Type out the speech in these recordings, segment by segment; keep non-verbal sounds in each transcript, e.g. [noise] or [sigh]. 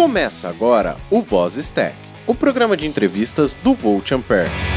Começa agora o Voz Stack, o programa de entrevistas do Volt Ampere.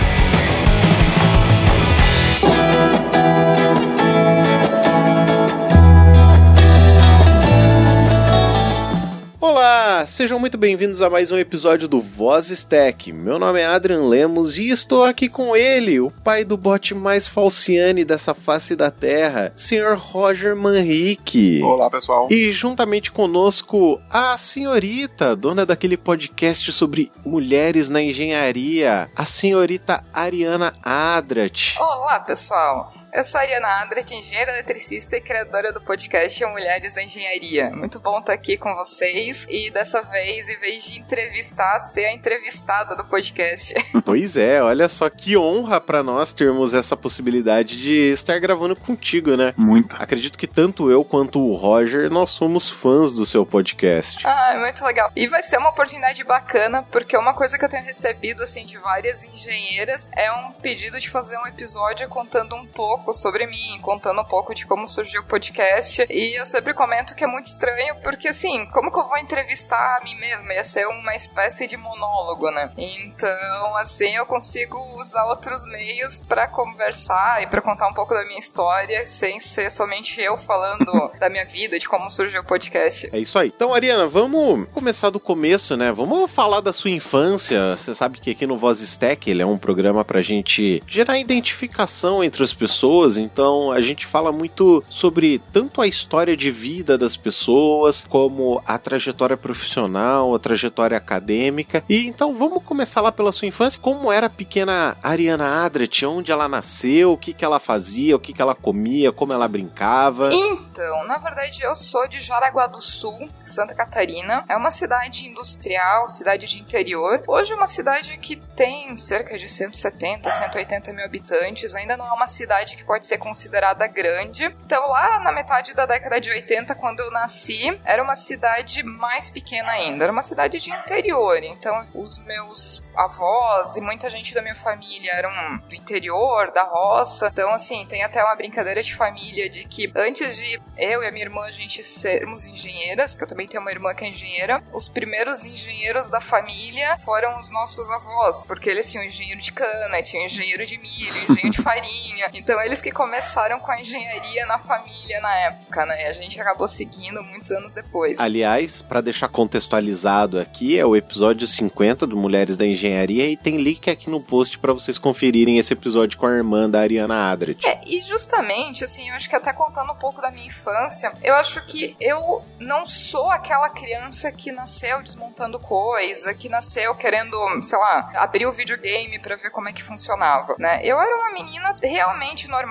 Olá, sejam muito bem-vindos a mais um episódio do Voz Stack. Meu nome é Adrian Lemos e estou aqui com ele, o pai do bot mais falciane dessa face da Terra, Sr. Roger Manrique. Olá, pessoal. E juntamente conosco a senhorita, dona daquele podcast sobre mulheres na engenharia, a senhorita Ariana Adrat. Olá, pessoal. Eu sou a Ariana Andret, engenheira eletricista e criadora do podcast Mulheres da Engenharia. Muito bom estar aqui com vocês e dessa vez, em vez de entrevistar, ser a entrevistada do podcast. [laughs] Pois é, olha só que honra para nós termos essa possibilidade de estar gravando contigo, né? Muito. Acredito que tanto eu quanto o Roger, nós somos fãs do seu podcast. Ah, muito legal. E vai ser uma oportunidade bacana, porque uma coisa que eu tenho recebido, assim, de várias engenheiras é um pedido de fazer um episódio contando um pouco sobre mim, contando um pouco de como surgiu o podcast. E eu sempre comento que é muito estranho, porque assim, como que eu vou entrevistar a mim mesma? Ia ser uma espécie de monólogo, né? Então, assim, eu consigo usar outros meios para conversar e para contar um pouco da minha história, sem ser somente eu falando [laughs] da minha vida, de como surgiu o podcast. É isso aí. Então, Ariana, vamos começar do começo, né? Vamos falar da sua infância. Você sabe que aqui no Voz Stack ele é um programa pra gente gerar identificação entre as pessoas, então a gente fala muito sobre tanto a história de vida das pessoas, como a trajetória profissional, a trajetória acadêmica. E então vamos começar lá pela sua infância. Como era a pequena Ariana Adret? Onde ela nasceu? O que, que ela fazia? O que, que ela comia? Como ela brincava? Então, na verdade, eu sou de Jaraguá do Sul, Santa Catarina. É uma cidade industrial, cidade de interior. Hoje é uma cidade que tem cerca de 170, 180 mil habitantes. Ainda não é uma cidade que pode ser considerada grande. Então, lá na metade da década de 80, quando eu nasci, era uma cidade mais pequena ainda. Era uma cidade de interior. Então, os meus avós e muita gente da minha família eram do interior, da roça. Então, assim, tem até uma brincadeira de família de que antes de eu e a minha irmã a gente sermos engenheiras, que eu também tenho uma irmã que é engenheira, os primeiros engenheiros da família foram os nossos avós, porque eles tinham engenheiro de cana, tinham engenheiro de milho, engenheiro de farinha. Então, eles que começaram com a engenharia na família na época, né? E a gente acabou seguindo muitos anos depois. Aliás, para deixar contextualizado aqui, é o episódio 50 do Mulheres da Engenharia e tem link aqui no post para vocês conferirem esse episódio com a irmã da Ariana Adret. É, e justamente, assim, eu acho que até contando um pouco da minha infância, eu acho que eu não sou aquela criança que nasceu desmontando coisa, que nasceu querendo, sei lá, abrir o videogame para ver como é que funcionava, né? Eu era uma menina realmente normal,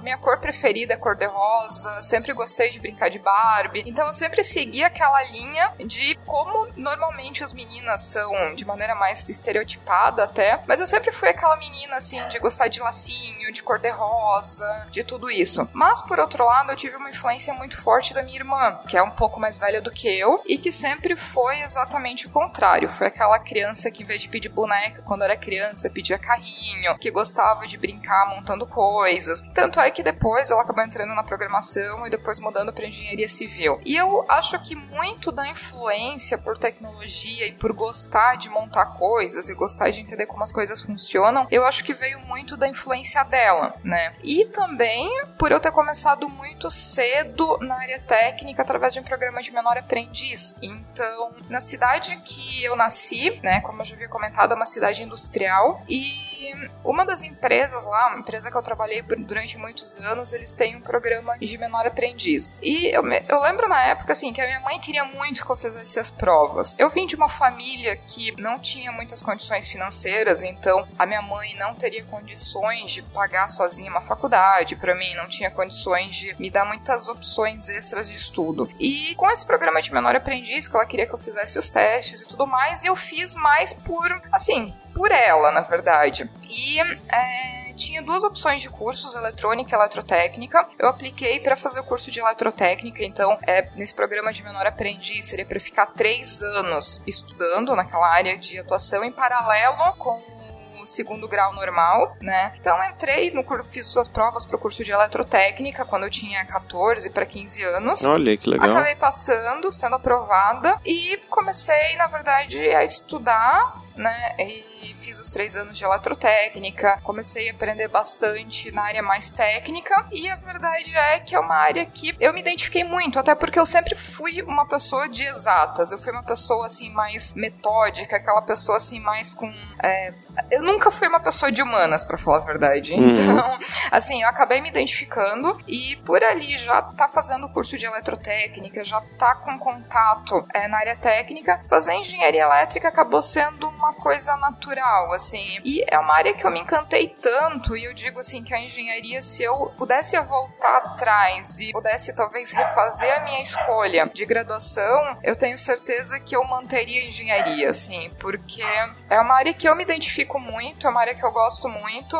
minha cor preferida é cor de rosa, sempre gostei de brincar de Barbie, então eu sempre segui aquela linha de como normalmente as meninas são de maneira mais estereotipada até, mas eu sempre fui aquela menina assim de gostar de lacinho, de cor de rosa, de tudo isso. Mas por outro lado, eu tive uma influência muito forte da minha irmã, que é um pouco mais velha do que eu e que sempre foi exatamente o contrário. Foi aquela criança que em vez de pedir boneca quando era criança, pedia carrinho, que gostava de brincar montando coisas. Tanto é que depois ela acabou entrando na programação e depois mudando para engenharia civil. E eu acho que muito da influência por tecnologia e por gostar de montar coisas e gostar de entender como as coisas funcionam, eu acho que veio muito da influência dela, né? E também por eu ter começado muito cedo na área técnica através de um programa de menor aprendiz. Então, na cidade que eu nasci, né, como eu já havia comentado, é uma cidade industrial e uma das empresas lá, uma empresa que eu trabalhei durante muitos anos, eles têm um programa de menor aprendiz. E eu, eu lembro na época, assim, que a minha mãe queria muito que eu fizesse as provas. Eu vim de uma família que não tinha muitas condições financeiras, então a minha mãe não teria condições de pagar sozinha uma faculdade para mim, não tinha condições de me dar muitas opções extras de estudo. E com esse programa de menor aprendiz, que ela queria que eu fizesse os testes e tudo mais, eu fiz mais por, assim, por ela, na verdade. E é, tinha duas opções de cursos, eletrônica e eletrotécnica. Eu apliquei para fazer o curso de eletrotécnica, então é, nesse programa de menor aprendiz seria para ficar três anos estudando naquela área de atuação em paralelo com segundo grau normal, né? Então entrei no curso, fiz suas provas pro curso de eletrotécnica quando eu tinha 14 para 15 anos. Olha que legal. Acabei passando, sendo aprovada e comecei, na verdade, a estudar né? E fiz os três anos de eletrotécnica, comecei a aprender bastante na área mais técnica. E a verdade é que é uma área que eu me identifiquei muito, até porque eu sempre fui uma pessoa de exatas. Eu fui uma pessoa assim mais metódica, aquela pessoa assim mais com é, eu nunca fui uma pessoa de humanas, para falar a verdade. Uhum. Então, assim, eu acabei me identificando e por ali já tá fazendo o curso de eletrotécnica, já tá com contato é, na área técnica. Fazer engenharia elétrica acabou sendo uma coisa natural, assim. E é uma área que eu me encantei tanto, e eu digo assim que a engenharia, se eu pudesse voltar atrás e pudesse talvez refazer a minha escolha de graduação, eu tenho certeza que eu manteria a engenharia, assim, porque é uma área que eu me identifico muito, é uma área que eu gosto muito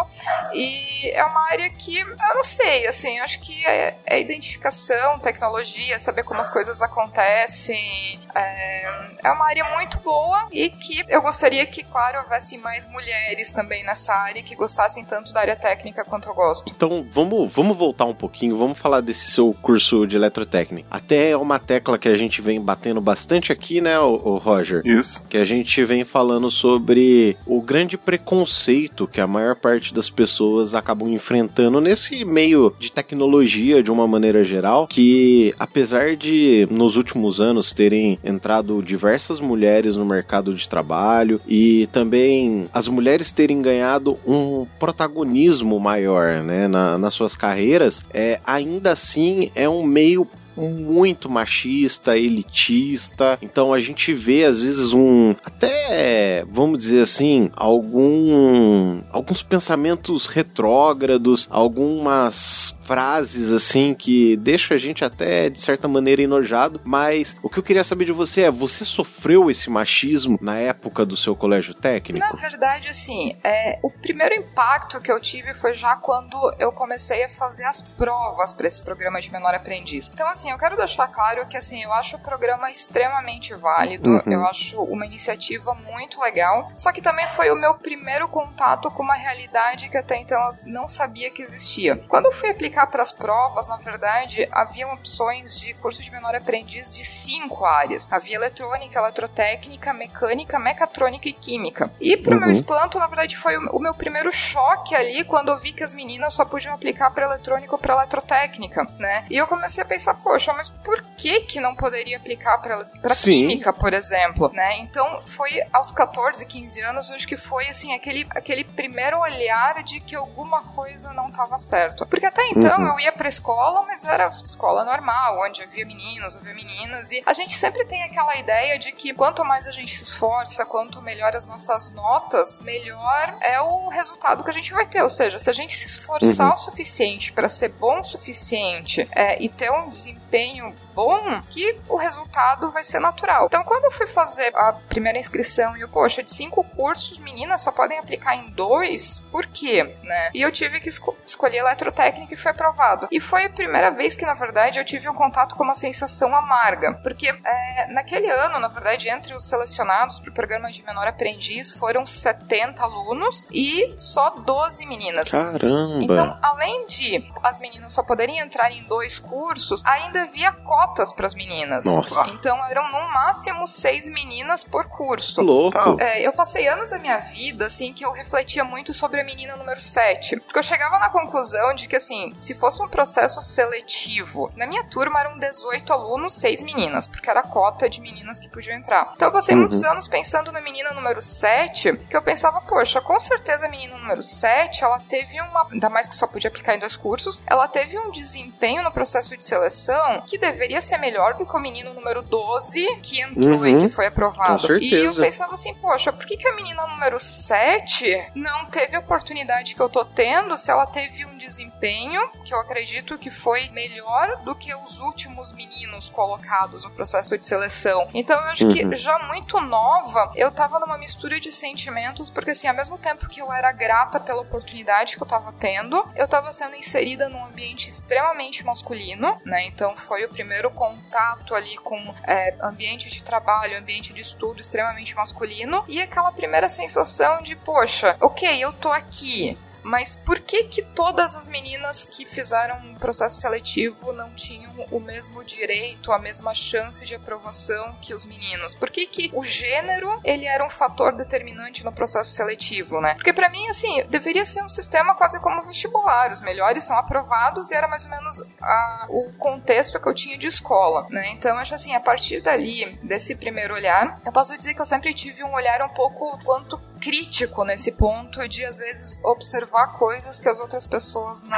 e é uma área que eu não sei, assim, eu acho que é, é identificação, tecnologia, saber como as coisas acontecem, é, é uma área muito boa e que eu gostaria que, claro, houvesse mais mulheres também nessa área que gostassem tanto da área técnica quanto eu gosto. Então, vamos, vamos voltar um pouquinho, vamos falar desse seu curso de eletrotécnica. Até é uma tecla que a gente vem batendo bastante aqui, né, o, o Roger? Isso. Que a gente vem falando sobre o grande preconceito que a maior parte das pessoas acabam enfrentando nesse meio de tecnologia de uma maneira geral, que apesar de nos últimos anos terem entrado diversas mulheres no mercado de trabalho e também as mulheres terem ganhado um protagonismo maior né, na, nas suas carreiras, é, ainda assim é um meio muito machista, elitista. Então a gente vê às vezes um até, vamos dizer assim, algum alguns pensamentos retrógrados, algumas frases assim que deixa a gente até de certa maneira enojado, mas o que eu queria saber de você é, você sofreu esse machismo na época do seu colégio técnico? Na verdade, assim, é, o primeiro impacto que eu tive foi já quando eu comecei a fazer as provas para esse programa de menor aprendiz. Então, assim, eu quero deixar claro que, assim, eu acho o programa extremamente válido, uhum. eu acho uma iniciativa muito legal, só que também foi o meu primeiro contato com uma realidade que até então eu não sabia que existia. Quando eu fui aplicar para as provas, na verdade, havia opções de curso de menor aprendiz de cinco áreas. Havia eletrônica, eletrotécnica, mecânica, mecatrônica e química. E para o uhum. meu espanto, na verdade, foi o meu primeiro choque ali quando eu vi que as meninas só podiam aplicar para eletrônica ou para eletrotécnica, né? E eu comecei a pensar, poxa, mas por que que não poderia aplicar para química, por exemplo, né? Então, foi aos 14, 15 anos, acho que foi assim aquele aquele primeiro olhar de que alguma coisa não estava certo. Porque até então então uhum. eu ia pra escola, mas era escola normal, onde havia meninos, havia meninas. E a gente sempre tem aquela ideia de que quanto mais a gente se esforça, quanto melhor as nossas notas, melhor é o resultado que a gente vai ter. Ou seja, se a gente se esforçar uhum. o suficiente para ser bom o suficiente é, e ter um desempenho bom que o resultado vai ser natural. Então, quando eu fui fazer a primeira inscrição e eu, poxa, de cinco cursos, meninas só podem aplicar em dois, por quê? Né? E eu tive que esco escolher eletrotécnica e foi aprovado. E foi a primeira vez que, na verdade, eu tive um contato com uma sensação amarga, porque é, naquele ano, na verdade, entre os selecionados para o programa de menor aprendiz foram 70 alunos e só 12 meninas. Caramba! Então, além de as meninas só poderem entrar em dois cursos, ainda havia cotas para as meninas. Nossa. Então eram no máximo seis meninas por curso. Louco. É, eu passei anos da minha vida, assim, que eu refletia muito sobre a menina número 7. Porque eu chegava na conclusão de que, assim, se fosse um processo seletivo, na minha turma eram 18 alunos, seis meninas, porque era a cota de meninas que podiam entrar. Então eu passei uhum. muitos anos pensando na menina número 7, que eu pensava, poxa, com certeza a menina número 7, ela teve uma. Ainda mais que só podia aplicar em dois cursos, ela teve um desempenho no processo de seleção que deveria deveria ser melhor do que o menino número 12 que entrou uhum. e que foi aprovado. Com certeza. E eu pensava assim, poxa, por que, que a menina número 7 não teve a oportunidade que eu tô tendo se ela teve um desempenho, que eu acredito que foi melhor do que os últimos meninos colocados no processo de seleção. Então eu acho uhum. que já muito nova, eu tava numa mistura de sentimentos, porque assim, ao mesmo tempo que eu era grata pela oportunidade que eu tava tendo, eu tava sendo inserida num ambiente extremamente masculino, né? Então foi o primeiro contato ali com é, ambiente de trabalho, ambiente de estudo extremamente masculino, e aquela primeira sensação de, poxa, ok, eu tô aqui, mas por que que todas as meninas que fizeram um processo seletivo não tinham o mesmo direito, a mesma chance de aprovação que os meninos? Por que que o gênero, ele era um fator determinante no processo seletivo, né? Porque para mim, assim, deveria ser um sistema quase como vestibular. Os melhores são aprovados e era mais ou menos a, o contexto que eu tinha de escola, né? Então, acho assim, a partir dali, desse primeiro olhar, eu posso dizer que eu sempre tive um olhar um pouco quanto crítico nesse ponto de às vezes observar coisas que as outras pessoas não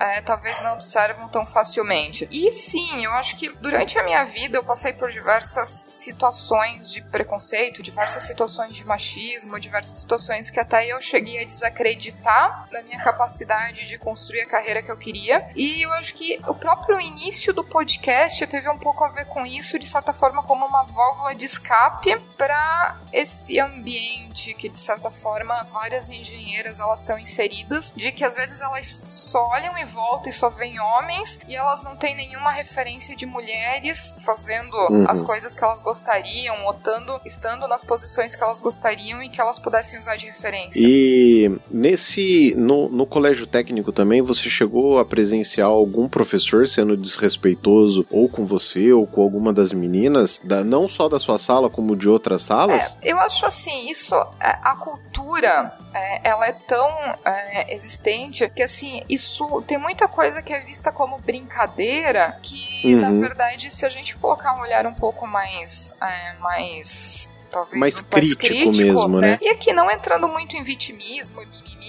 é, talvez não observam tão facilmente. E sim, eu acho que durante a minha vida eu passei por diversas situações de preconceito, diversas situações de machismo, diversas situações que até eu cheguei a desacreditar da minha capacidade de construir a carreira que eu queria. E eu acho que o próprio início do podcast teve um pouco a ver com isso, de certa forma, como uma válvula de escape para esse ambiente que de certa forma várias engenheiras elas estão inseridas, de que às vezes elas só olham em volta e só veem homens e elas não têm nenhuma referência de mulheres fazendo uhum. as coisas que elas gostariam, estando, estando nas posições que elas gostariam e que elas pudessem usar de referência. E nesse no, no colégio técnico também você chegou a presenciar algum professor sendo desrespeitoso ou com você ou com alguma das meninas, da, não só da sua sala como de outras salas? É, eu acho assim, isso é, a cultura é, ela é tão é, existente que assim isso tem muita coisa que é vista como brincadeira que uhum. na verdade se a gente colocar um olhar um pouco mais é, mais talvez mais, um crítico, crítico, mesmo, né? né? E aqui não entrando muito em vitimismo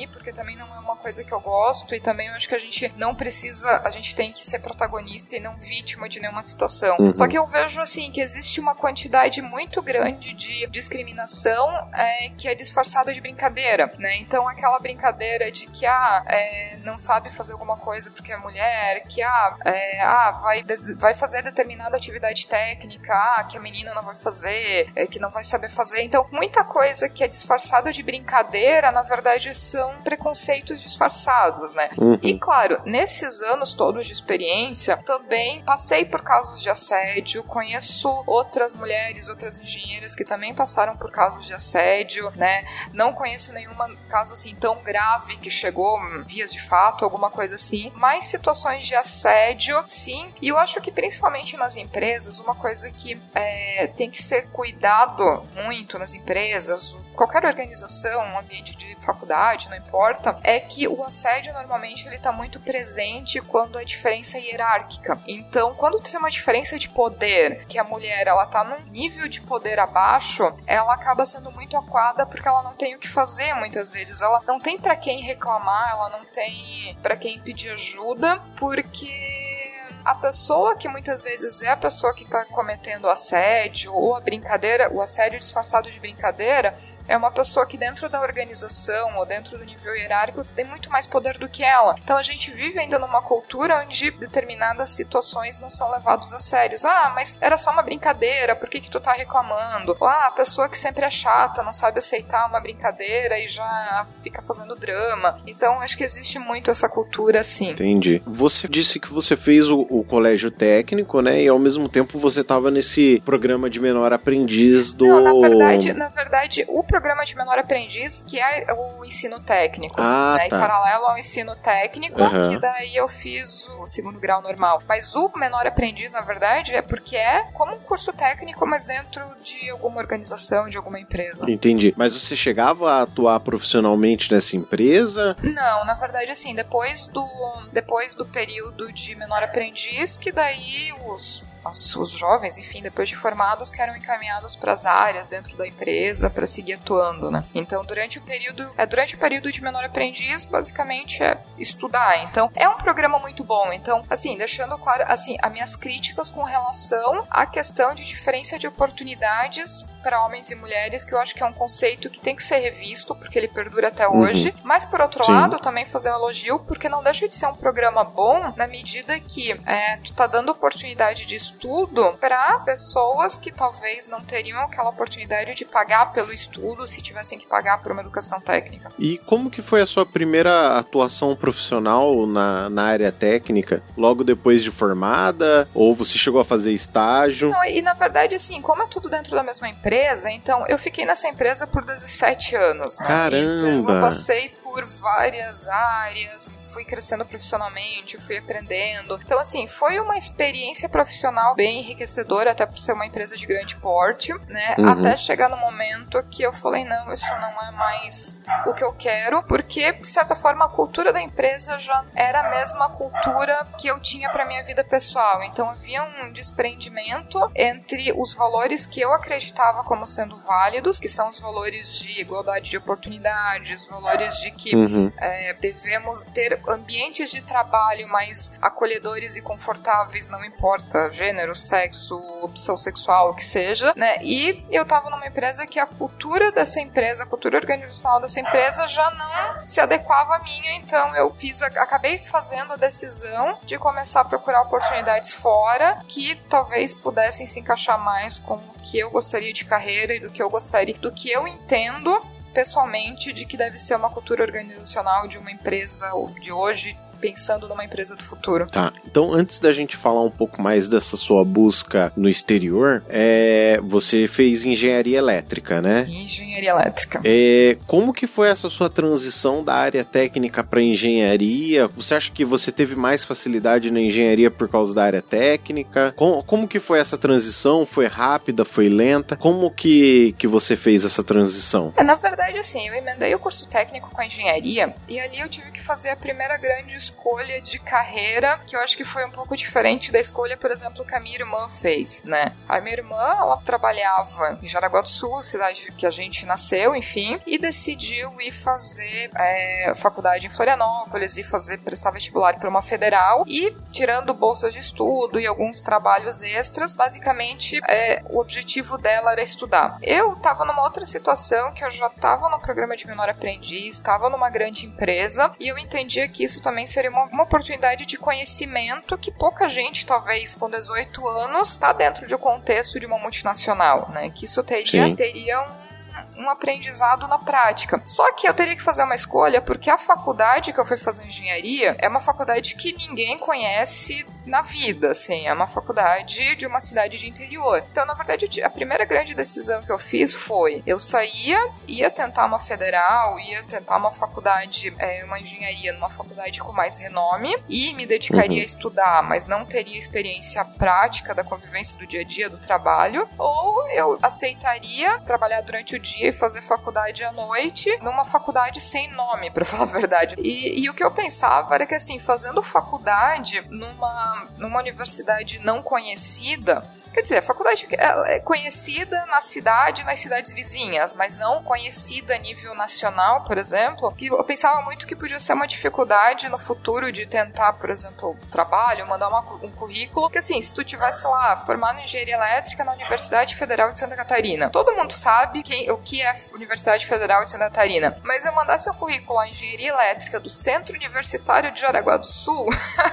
porque também não é uma coisa que eu gosto e também eu acho que a gente não precisa, a gente tem que ser protagonista e não vítima de nenhuma situação. Uhum. Só que eu vejo assim que existe uma quantidade muito grande de discriminação é, que é disfarçada de brincadeira, né? Então aquela brincadeira de que ah, é, não sabe fazer alguma coisa porque é mulher, que ah, é, ah vai, vai fazer determinada atividade técnica, ah, que a menina não vai fazer, é, que não vai saber fazer. Então muita coisa que é disfarçada de brincadeira, na verdade são preconceitos disfarçados, né? Uhum. E claro, nesses anos todos de experiência, também passei por casos de assédio, conheço outras mulheres, outras engenheiras que também passaram por casos de assédio, né? Não conheço nenhuma caso assim tão grave que chegou vias de fato, alguma coisa assim, mas situações de assédio, sim. E eu acho que principalmente nas empresas, uma coisa que é, tem que ser cuidado muito nas empresas, qualquer organização, um ambiente de faculdade, não importa, é que o assédio normalmente ele tá muito presente quando a diferença é hierárquica. Então, quando tem uma diferença de poder, que a mulher ela tá num nível de poder abaixo, ela acaba sendo muito aquada porque ela não tem o que fazer muitas vezes. Ela não tem para quem reclamar, ela não tem para quem pedir ajuda, porque a pessoa que muitas vezes é a pessoa que está cometendo assédio ou a brincadeira, o assédio disfarçado de brincadeira, é uma pessoa que dentro da organização ou dentro do nível hierárquico tem muito mais poder do que ela. Então a gente vive ainda numa cultura onde determinadas situações não são levadas a sérios. Ah, mas era só uma brincadeira, por que que tu tá reclamando? Ah, a pessoa que sempre é chata, não sabe aceitar uma brincadeira e já fica fazendo drama. Então acho que existe muito essa cultura assim. Entendi. Você disse que você fez o, o colégio técnico, né? E ao mesmo tempo você estava nesse programa de menor aprendiz do. Não, na verdade, na verdade, o programa programa de menor aprendiz, que é o ensino técnico. Ah, né? tá. Em paralelo ao ensino técnico, uhum. que daí eu fiz o segundo grau normal. Mas o menor aprendiz, na verdade, é porque é como um curso técnico, mas dentro de alguma organização, de alguma empresa. Entendi. Mas você chegava a atuar profissionalmente nessa empresa? Não, na verdade, assim, depois do, depois do período de menor aprendiz, que daí os os, os jovens, enfim, depois de formados, que eram encaminhados para as áreas dentro da empresa para seguir atuando, né? Então, durante o período, é, durante o período de menor aprendiz, basicamente é estudar. Então, é um programa muito bom. Então, assim, deixando claro, assim, as minhas críticas com relação à questão de diferença de oportunidades para homens e mulheres, que eu acho que é um conceito que tem que ser revisto, porque ele perdura até uhum. hoje. Mas, por outro Sim. lado, também fazer um elogio, porque não deixa de ser um programa bom na medida que é, tu tá dando oportunidade de estudo para pessoas que talvez não teriam aquela oportunidade de pagar pelo estudo se tivessem que pagar por uma educação técnica. E como que foi a sua primeira atuação profissional na, na área técnica? Logo depois de formada? Ou você chegou a fazer estágio? Não, e na verdade, assim, como é tudo dentro da mesma empresa, então eu fiquei nessa empresa por 17 anos. Né? Caramba! Então eu passei por várias áreas, fui crescendo profissionalmente, fui aprendendo. Então, assim, foi uma experiência profissional bem enriquecedora, até por ser uma empresa de grande porte, né? Uhum. Até chegar no momento que eu falei, não, isso não é mais o que eu quero, porque, de certa forma, a cultura da empresa já era a mesma cultura que eu tinha para minha vida pessoal. Então, havia um desprendimento entre os valores que eu acreditava como sendo válidos, que são os valores de igualdade de oportunidades, valores de que uhum. é, devemos ter ambientes de trabalho mais acolhedores e confortáveis, não importa gênero, sexo, opção sexual, o que seja, né? E eu tava numa empresa que a cultura dessa empresa, a cultura organizacional dessa empresa já não se adequava à minha, então eu fiz, acabei fazendo a decisão de começar a procurar oportunidades fora que talvez pudessem se encaixar mais com o que eu gostaria de carreira e do que eu gostaria, do que eu entendo pessoalmente de que deve ser uma cultura organizacional de uma empresa de hoje pensando numa empresa do futuro. Tá. Então, antes da gente falar um pouco mais dessa sua busca no exterior, é, você fez engenharia elétrica, né? Engenharia elétrica. É, como que foi essa sua transição da área técnica para engenharia? Você acha que você teve mais facilidade na engenharia por causa da área técnica? Como, como que foi essa transição? Foi rápida? Foi lenta? Como que, que você fez essa transição? É, na verdade, assim, eu emendei o curso técnico com a engenharia e ali eu tive que fazer a primeira grande escolha de carreira que eu acho que foi um pouco diferente da escolha, por exemplo, que a minha irmã fez, né? A minha irmã, ela trabalhava em Jaraguá do Sul, cidade que a gente nasceu, enfim, e decidiu ir fazer é, faculdade em Florianópolis e fazer prestar vestibular para uma federal e tirando bolsas de estudo e alguns trabalhos extras, basicamente é, o objetivo dela era estudar. Eu estava numa outra situação que eu já estava no programa de menor aprendiz, estava numa grande empresa e eu entendia que isso também seria seria uma, uma oportunidade de conhecimento que pouca gente, talvez com 18 anos, está dentro de um contexto de uma multinacional, né? Que isso teria, teria um um aprendizado na prática. Só que eu teria que fazer uma escolha porque a faculdade que eu fui fazer engenharia é uma faculdade que ninguém conhece na vida, assim, é uma faculdade de uma cidade de interior. Então, na verdade, a primeira grande decisão que eu fiz foi: eu saía, ia tentar uma federal, ia tentar uma faculdade, é, uma engenharia numa faculdade com mais renome e me dedicaria uhum. a estudar, mas não teria experiência prática da convivência do dia a dia do trabalho, ou eu aceitaria trabalhar durante o dia e fazer faculdade à noite numa faculdade sem nome, [laughs] para falar a verdade. E, e o que eu pensava era que, assim, fazendo faculdade numa numa universidade não conhecida, quer dizer, a faculdade é conhecida na cidade, nas cidades vizinhas, mas não conhecida a nível nacional, por exemplo, que eu pensava muito que podia ser uma dificuldade no futuro de tentar, por exemplo, trabalho, mandar uma, um currículo, que assim, se tu tivesse lá formado em engenharia elétrica na Universidade Federal de Santa Catarina, todo mundo sabe quem, o que é Universidade Federal de Santa Catarina, mas eu mandasse um currículo à engenharia elétrica do Centro Universitário de Jaraguá do Sul,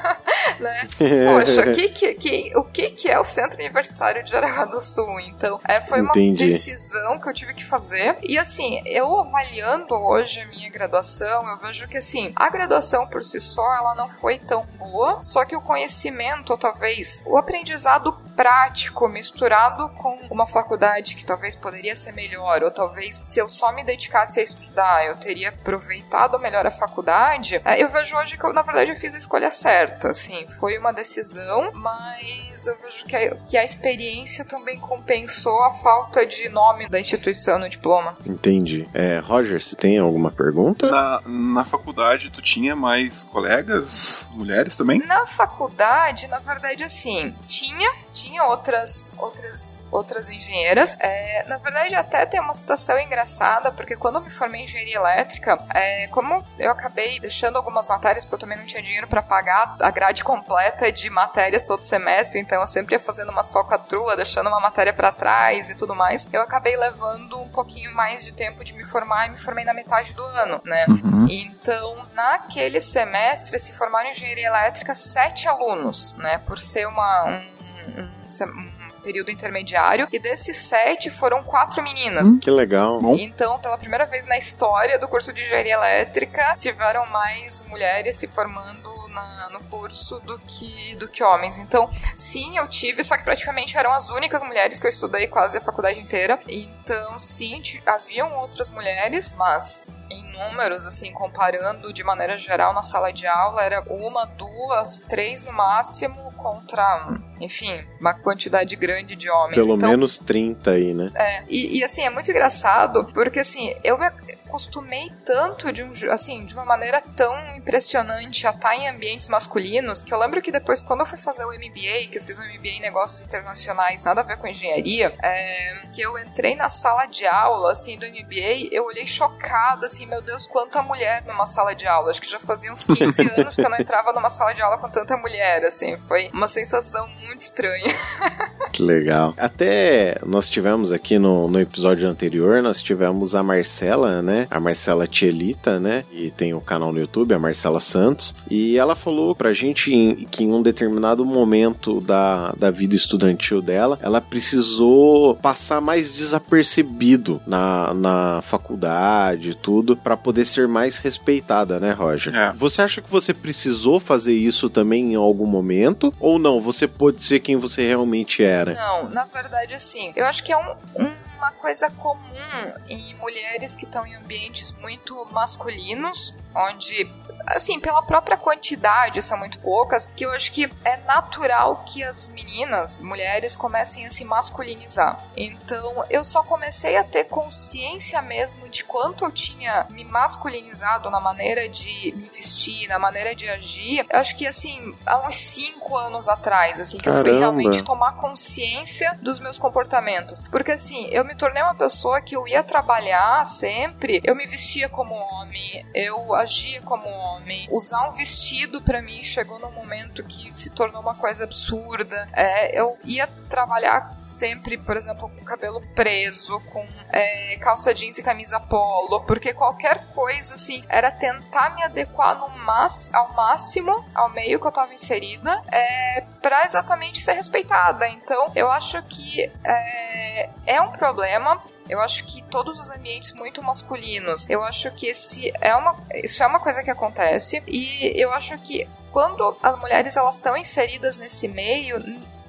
[laughs] né? Poxa, [laughs] que, que, que, o que, que é o Centro Universitário de Jaraguá do Sul? Então, é, foi uma Entendi. decisão que eu tive que fazer. E assim, eu avaliando hoje a minha graduação, eu vejo que assim, a graduação por si só, ela não foi tão boa, só que o conhecimento, talvez o aprendizado prático misturado com uma faculdade que talvez poderia ser melhor, ou talvez se eu só me dedicasse a estudar, eu teria aproveitado melhor a faculdade, é, eu vejo hoje que eu, na verdade, eu fiz a escolha certa, assim, foi uma decisão, mas eu vejo que a, que a experiência também compensou a falta de nome da instituição no diploma. Entendi. É, Roger, você tem alguma pergunta? Na, na faculdade, tu tinha mais colegas, mulheres também? Na faculdade, na verdade, assim, tinha, tinha outras, outras, outras engenheiras. É, na verdade, até tem uma situação engraçada, porque quando eu me formei em engenharia elétrica, é, como eu acabei deixando algumas matérias, porque eu também não tinha dinheiro para pagar a grade completa de matérias todo semestre, então eu sempre ia fazendo umas falcatruas, deixando uma matéria para trás e tudo mais, eu acabei levando um pouquinho mais de tempo de me formar e me formei na metade do ano, né? Uhum. Então, naquele semestre, se formaram em engenharia elétrica sete alunos, né? Por ser uma, um, um, um período intermediário, e desses sete foram quatro meninas. Hum, que legal. Então, pela primeira vez na história do curso de engenharia elétrica, tiveram mais mulheres se formando na, no curso do que, do que homens. Então, sim, eu tive, só que praticamente eram as únicas mulheres que eu estudei quase a faculdade inteira. Então, sim, haviam outras mulheres, mas em números, assim, comparando de maneira geral na sala de aula, era uma, duas, três no máximo contra, enfim, uma quantidade grande de homens. Pelo então, menos 30 aí, né? É, e, e, assim, é muito engraçado, porque assim, eu me acostumei tanto de um, assim, de uma maneira tão impressionante a estar em ambientes masculinos, que eu lembro que depois, quando eu fui fazer o MBA, que eu fiz o MBA em negócios internacionais, nada a ver com engenharia, é, que eu entrei na sala de aula, assim, do MBA, eu olhei chocada, assim, meu Deus, quanta mulher numa sala de aula. Acho que já fazia uns 15 [laughs] anos que eu não entrava numa sala de aula com tanta mulher, assim, foi uma sensação muito estranha. [laughs] que legal. Até nós tivemos aqui no, no episódio anterior, nós tivemos a Marcela, né? A Marcela Tielita, né? E tem o canal no YouTube, a Marcela Santos. E ela falou pra gente que em um determinado momento da, da vida estudantil dela, ela precisou passar mais desapercebido na, na faculdade e tudo, para poder ser mais respeitada, né, Roger? É. Você acha que você precisou fazer isso também em algum momento? Ou não? Você pode ser quem você realmente era? Não, na verdade, assim, eu acho que é um, um uma coisa comum em mulheres que estão em ambientes muito masculinos, onde, assim, pela própria quantidade, são muito poucas, que eu acho que é natural que as meninas, mulheres, comecem a se masculinizar. Então, eu só comecei a ter consciência mesmo de quanto eu tinha me masculinizado na maneira de me vestir, na maneira de agir. Eu acho que, assim, há uns cinco anos atrás, assim, que Caramba. eu fui realmente tomar consciência dos meus comportamentos. Porque, assim, eu me tornei uma pessoa que eu ia trabalhar sempre, eu me vestia como homem, eu agia como homem. Usar um vestido para mim chegou num momento que se tornou uma coisa absurda. É, eu ia trabalhar sempre, por exemplo, com cabelo preso, com é, calça jeans e camisa polo, porque qualquer coisa assim era tentar me adequar no mas, ao máximo ao meio que eu tava inserida é, para exatamente ser respeitada. Então eu acho que é, é um problema eu acho que todos os ambientes muito masculinos, eu acho que esse é uma, isso é uma coisa que acontece. E eu acho que quando as mulheres elas estão inseridas nesse meio,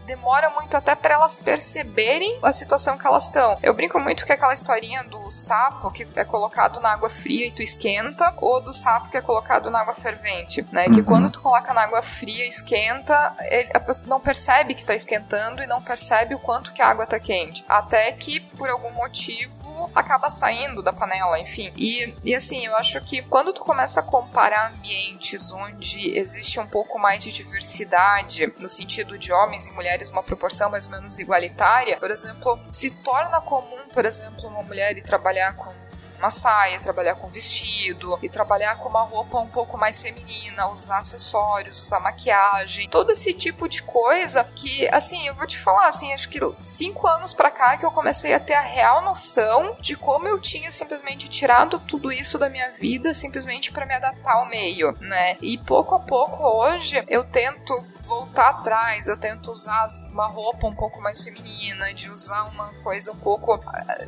demora muito até para elas perceberem a situação que elas estão. Eu brinco muito que é aquela historinha do sapo que é colocado na água fria e tu esquenta, ou do sapo que é colocado na água fervente, né? Que uhum. quando tu coloca na água fria e esquenta, ele, a pessoa não percebe que tá esquentando e não percebe o quanto que a água tá quente. Até que, por algum motivo, acaba saindo da panela, enfim. E, e assim, eu acho que quando tu começa a comparar ambientes onde existe um pouco mais de diversidade, no sentido de homens e mulheres mulheres uma proporção mais ou menos igualitária, por exemplo, se torna comum, por exemplo, uma mulher ir trabalhar com uma saia, trabalhar com vestido e trabalhar com uma roupa um pouco mais feminina, usar acessórios, usar maquiagem, todo esse tipo de coisa que, assim, eu vou te falar, assim, acho que cinco anos pra cá que eu comecei a ter a real noção de como eu tinha simplesmente tirado tudo isso da minha vida simplesmente para me adaptar ao meio, né? E pouco a pouco hoje eu tento voltar atrás, eu tento usar uma roupa um pouco mais feminina, de usar uma coisa um pouco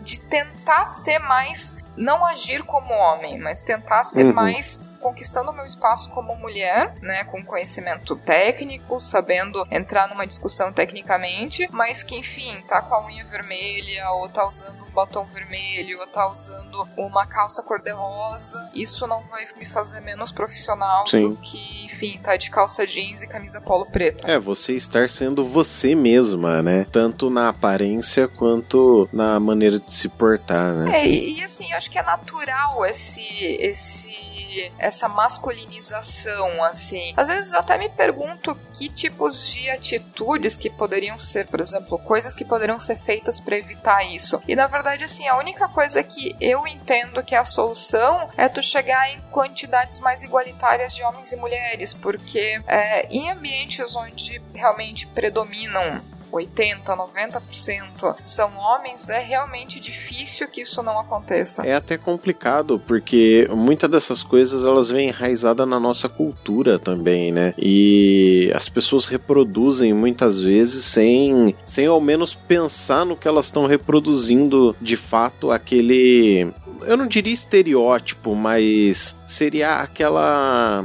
de tentar ser mais não agir como homem, mas tentar ser uhum. mais conquistando o meu espaço como mulher, né, com conhecimento técnico, sabendo entrar numa discussão tecnicamente, mas que enfim, tá com a unha vermelha, ou tá usando um batom vermelho, ou tá usando uma calça cor-de-rosa, isso não vai me fazer menos profissional Sim. do que, enfim, tá de calça jeans e camisa polo preta. É, você estar sendo você mesma, né? Tanto na aparência quanto na maneira de se portar, né? É, e, e assim, eu acho acho que é natural esse, esse, essa masculinização, assim. Às vezes eu até me pergunto que tipos de atitudes que poderiam ser, por exemplo, coisas que poderiam ser feitas para evitar isso. E na verdade, assim, a única coisa que eu entendo que é a solução é tu chegar em quantidades mais igualitárias de homens e mulheres, porque é, em ambientes onde realmente predominam 80, 90% são homens, é realmente difícil que isso não aconteça. É até complicado, porque muitas dessas coisas elas vêm enraizadas na nossa cultura também, né? E as pessoas reproduzem muitas vezes sem, sem ao menos pensar no que elas estão reproduzindo de fato aquele. Eu não diria estereótipo, mas seria aquela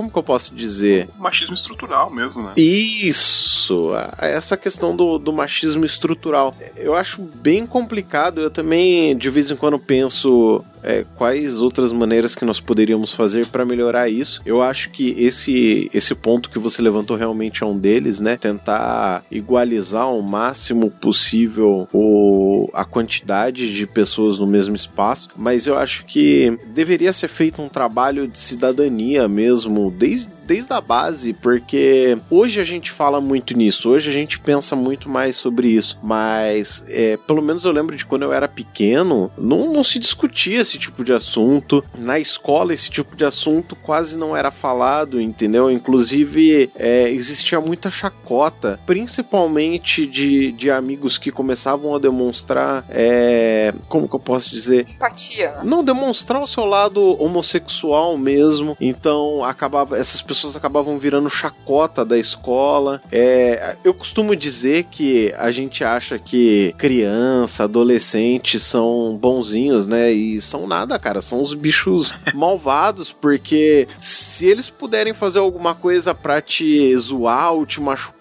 como que eu posso dizer? machismo estrutural mesmo, né? Isso, essa questão do, do machismo estrutural. Eu acho bem complicado. Eu também, de vez em quando, penso é, quais outras maneiras que nós poderíamos fazer para melhorar isso. Eu acho que esse, esse ponto que você levantou realmente é um deles, né? Tentar igualizar ao máximo possível o, a quantidade de pessoas no mesmo espaço, mas eu acho que deveria ser feito um trabalho de cidadania mesmo, desde desde a base, porque hoje a gente fala muito nisso, hoje a gente pensa muito mais sobre isso, mas é, pelo menos eu lembro de quando eu era pequeno, não, não se discutia esse tipo de assunto. Na escola, esse tipo de assunto quase não era falado, entendeu? Inclusive, é, existia muita chacota, principalmente de, de amigos que começavam a demonstrar, é, como que eu posso dizer? Empatia. Né? Não, demonstrar o seu lado homossexual mesmo. Então, acabava essas pessoas pessoas acabavam virando chacota da escola. É, eu costumo dizer que a gente acha que criança, adolescente são bonzinhos, né? E são nada, cara. São os bichos [laughs] malvados, porque se eles puderem fazer alguma coisa pra te zoar ou te machucar,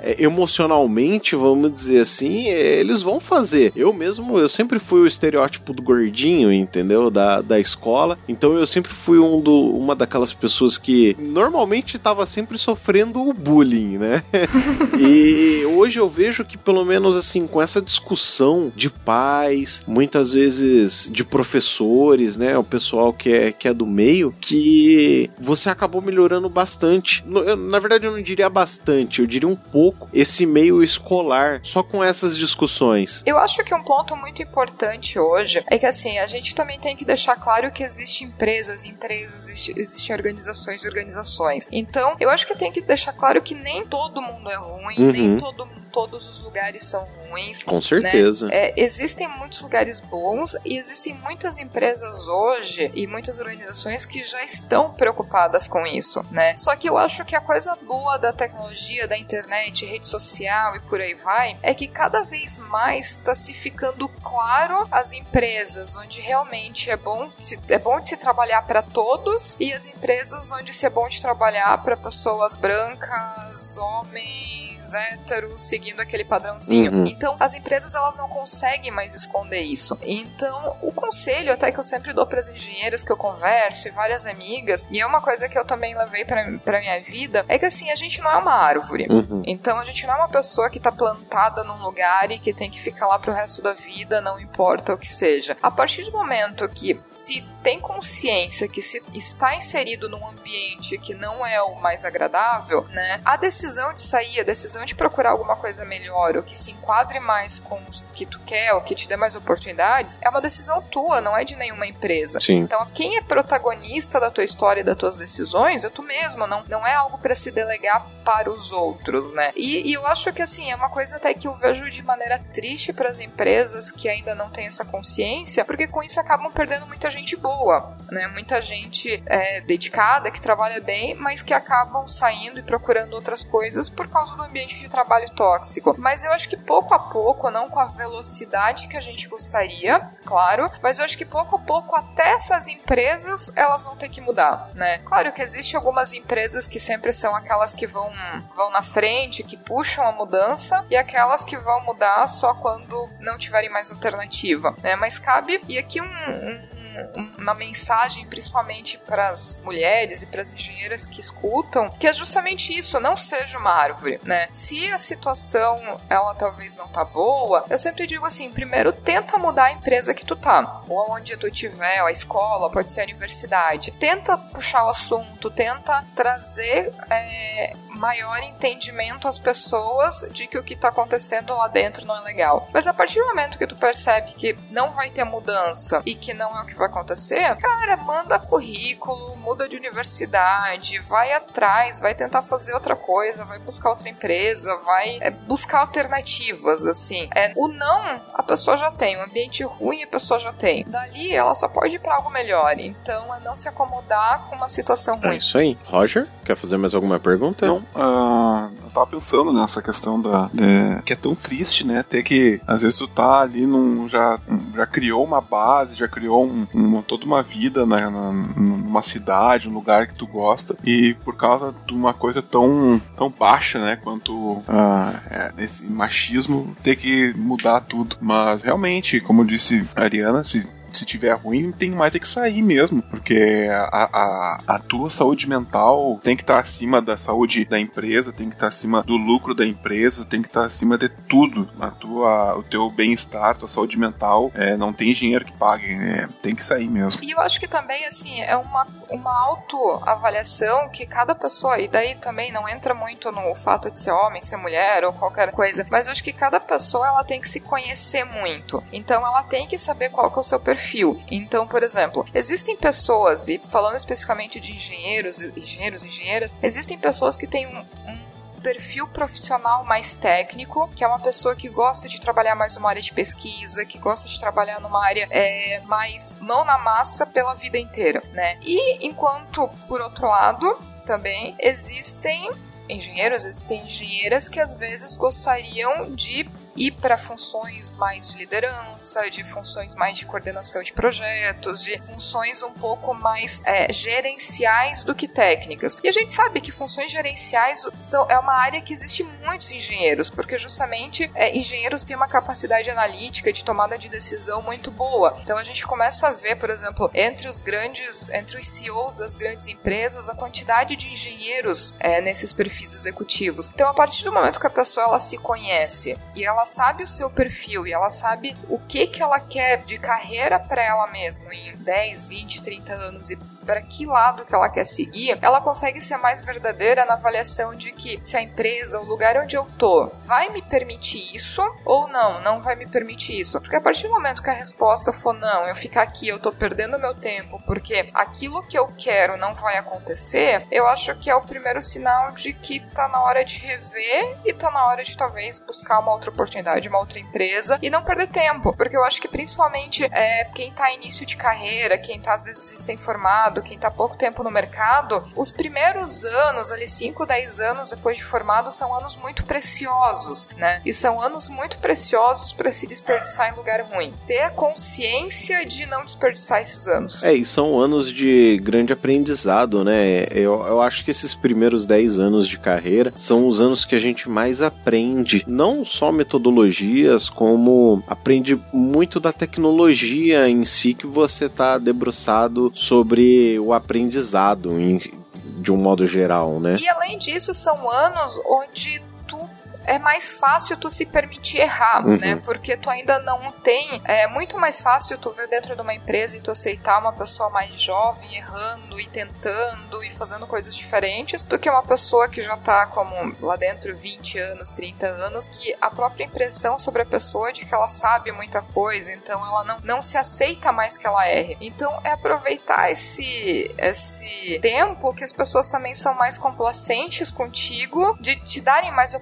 é, emocionalmente, vamos dizer assim, é, eles vão fazer. Eu mesmo, eu sempre fui o estereótipo do gordinho, entendeu? Da, da escola. Então eu sempre fui um do, uma daquelas pessoas que normalmente estava sempre sofrendo o bullying, né? [laughs] e hoje eu vejo que pelo menos assim, com essa discussão de pais, muitas vezes de professores, né? O pessoal que é, que é do meio, que você acabou melhorando bastante. Na verdade, eu não diria bastante, eu diria um pouco esse meio escolar só com essas discussões. Eu acho que um ponto muito importante hoje é que assim, a gente também tem que deixar claro que existem empresas, empresas, existem organizações e organizações. Então, eu acho que tem que deixar claro que nem todo mundo é ruim, uhum. nem todo, todos os lugares são ruins. Com certeza. Né? É, existem muitos lugares bons e existem muitas empresas hoje e muitas organizações que já estão preocupadas com isso, né? Só que eu acho que a coisa boa da tecnologia, da internet, rede social e por aí vai, é que cada vez mais está se ficando claro as empresas onde realmente é bom, se, é bom de se trabalhar para todos e as empresas onde se é bom de trabalhar para pessoas brancas, homens héteros, seguindo aquele padrãozinho. Uhum. Então, as empresas elas não conseguem mais esconder isso. Então, o conselho até que eu sempre dou para as engenheiras que eu converso e várias amigas, e é uma coisa que eu também levei para minha vida, é que assim, a gente não é uma árvore. Uhum. Então, a gente não é uma pessoa que tá plantada num lugar e que tem que ficar lá pro resto da vida, não importa o que seja. A partir do momento que se tem consciência que se está inserido num ambiente que não é o mais agradável, né? A decisão de sair, a decisão de procurar alguma coisa melhor, ou que se enquadre mais com o que tu quer, ou que te dê mais oportunidades, é uma decisão tua, não é de nenhuma empresa. Sim. Então, quem é protagonista da tua história e das tuas decisões é tu mesmo, não, não é algo para se delegar para os outros, né? E, e eu acho que assim, é uma coisa até que eu vejo de maneira triste para as empresas que ainda não têm essa consciência, porque com isso acabam perdendo muita gente boa boa, né? Muita gente é, dedicada, que trabalha bem, mas que acabam saindo e procurando outras coisas por causa do ambiente de trabalho tóxico. Mas eu acho que pouco a pouco, não com a velocidade que a gente gostaria, claro, mas eu acho que pouco a pouco até essas empresas elas vão ter que mudar, né? Claro que existe algumas empresas que sempre são aquelas que vão vão na frente, que puxam a mudança e aquelas que vão mudar só quando não tiverem mais alternativa, né? Mas cabe e aqui um, um uma mensagem principalmente para as mulheres e para as engenheiras que escutam, que é justamente isso, não seja uma árvore, né? Se a situação ela talvez não tá boa, eu sempre digo assim, primeiro tenta mudar a empresa que tu tá, ou onde tu tiver, a escola, pode ser a universidade. Tenta puxar o assunto, tenta trazer é, maior entendimento às pessoas de que o que está acontecendo lá dentro não é legal. Mas a partir do momento que tu percebe que não vai ter mudança e que não é o que vai acontecer, cara, manda currículo, muda de universidade, vai atrás, vai tentar fazer outra coisa, vai buscar outra empresa, vai é, buscar alternativas, assim. É, o não, a pessoa já tem, o ambiente ruim a pessoa já tem. Dali, ela só pode ir para algo melhor. Então, é não se acomodar com uma situação é ruim. É isso aí. Roger, quer fazer mais alguma pergunta? Não, uh, eu tava pensando nessa questão da. De, que é tão triste, né? Ter que, às vezes, tu tá ali num. Já, já criou uma base, já criou um, um, toda uma vida né, na, numa cidade, um lugar que tu gosta, e por causa de uma coisa tão, tão baixa, né? Quanto uh, é, esse machismo, ter que mudar tudo. Mas realmente, como disse a Ariana, se se tiver ruim, tem mais é que sair mesmo, porque a, a, a tua saúde mental tem que estar tá acima da saúde da empresa, tem que estar tá acima do lucro da empresa, tem que estar tá acima de tudo. A tua, o teu bem-estar, tua saúde mental, é, não tem dinheiro que pague, é, tem que sair mesmo. E eu acho que também, assim, é uma, uma autoavaliação que cada pessoa, e daí também não entra muito no fato de ser homem, ser mulher ou qualquer coisa, mas eu acho que cada pessoa ela tem que se conhecer muito. Então ela tem que saber qual que é o seu perfil perfil. Então, por exemplo, existem pessoas, e falando especificamente de engenheiros, engenheiros, engenheiras, existem pessoas que têm um, um perfil profissional mais técnico, que é uma pessoa que gosta de trabalhar mais numa área de pesquisa, que gosta de trabalhar numa área é, mais mão na massa pela vida inteira, né? E enquanto, por outro lado, também existem engenheiros, existem engenheiras que às vezes gostariam de ir para funções mais de liderança, de funções mais de coordenação de projetos, de funções um pouco mais é, gerenciais do que técnicas. E a gente sabe que funções gerenciais são, é uma área que existe muitos engenheiros, porque justamente é, engenheiros têm uma capacidade analítica de tomada de decisão muito boa. Então a gente começa a ver, por exemplo, entre os grandes, entre os CEOs das grandes empresas, a quantidade de engenheiros é, nesses perfis executivos. Então a partir do momento que a pessoa ela se conhece e ela sabe o seu perfil e ela sabe o que que ela quer de carreira para ela mesma em 10, 20, 30 anos e para que lado que ela quer seguir, ela consegue ser mais verdadeira na avaliação de que se a empresa, o lugar onde eu tô, vai me permitir isso ou não, não vai me permitir isso. Porque a partir do momento que a resposta for não, eu ficar aqui, eu tô perdendo meu tempo porque aquilo que eu quero não vai acontecer, eu acho que é o primeiro sinal de que tá na hora de rever e tá na hora de talvez buscar uma outra oportunidade, uma outra empresa e não perder tempo. Porque eu acho que principalmente é, quem tá início de carreira, quem tá às vezes recém-formado, quem está pouco tempo no mercado, os primeiros anos, ali 5, 10 anos depois de formado, são anos muito preciosos, né? E são anos muito preciosos para se desperdiçar em lugar ruim. Ter a consciência de não desperdiçar esses anos. É, e são anos de grande aprendizado, né? Eu, eu acho que esses primeiros 10 anos de carreira são os anos que a gente mais aprende, não só metodologias, como aprende muito da tecnologia em si que você está debruçado sobre o aprendizado em, de um modo geral, né? E além disso, são anos onde é mais fácil tu se permitir errar, uhum. né? Porque tu ainda não tem. É muito mais fácil tu ver dentro de uma empresa e tu aceitar uma pessoa mais jovem errando e tentando e fazendo coisas diferentes do que uma pessoa que já tá como lá dentro 20 anos, 30 anos, que a própria impressão sobre a pessoa é de que ela sabe muita coisa, então ela não, não se aceita mais que ela erre. Então é aproveitar esse, esse tempo que as pessoas também são mais complacentes contigo, de te darem mais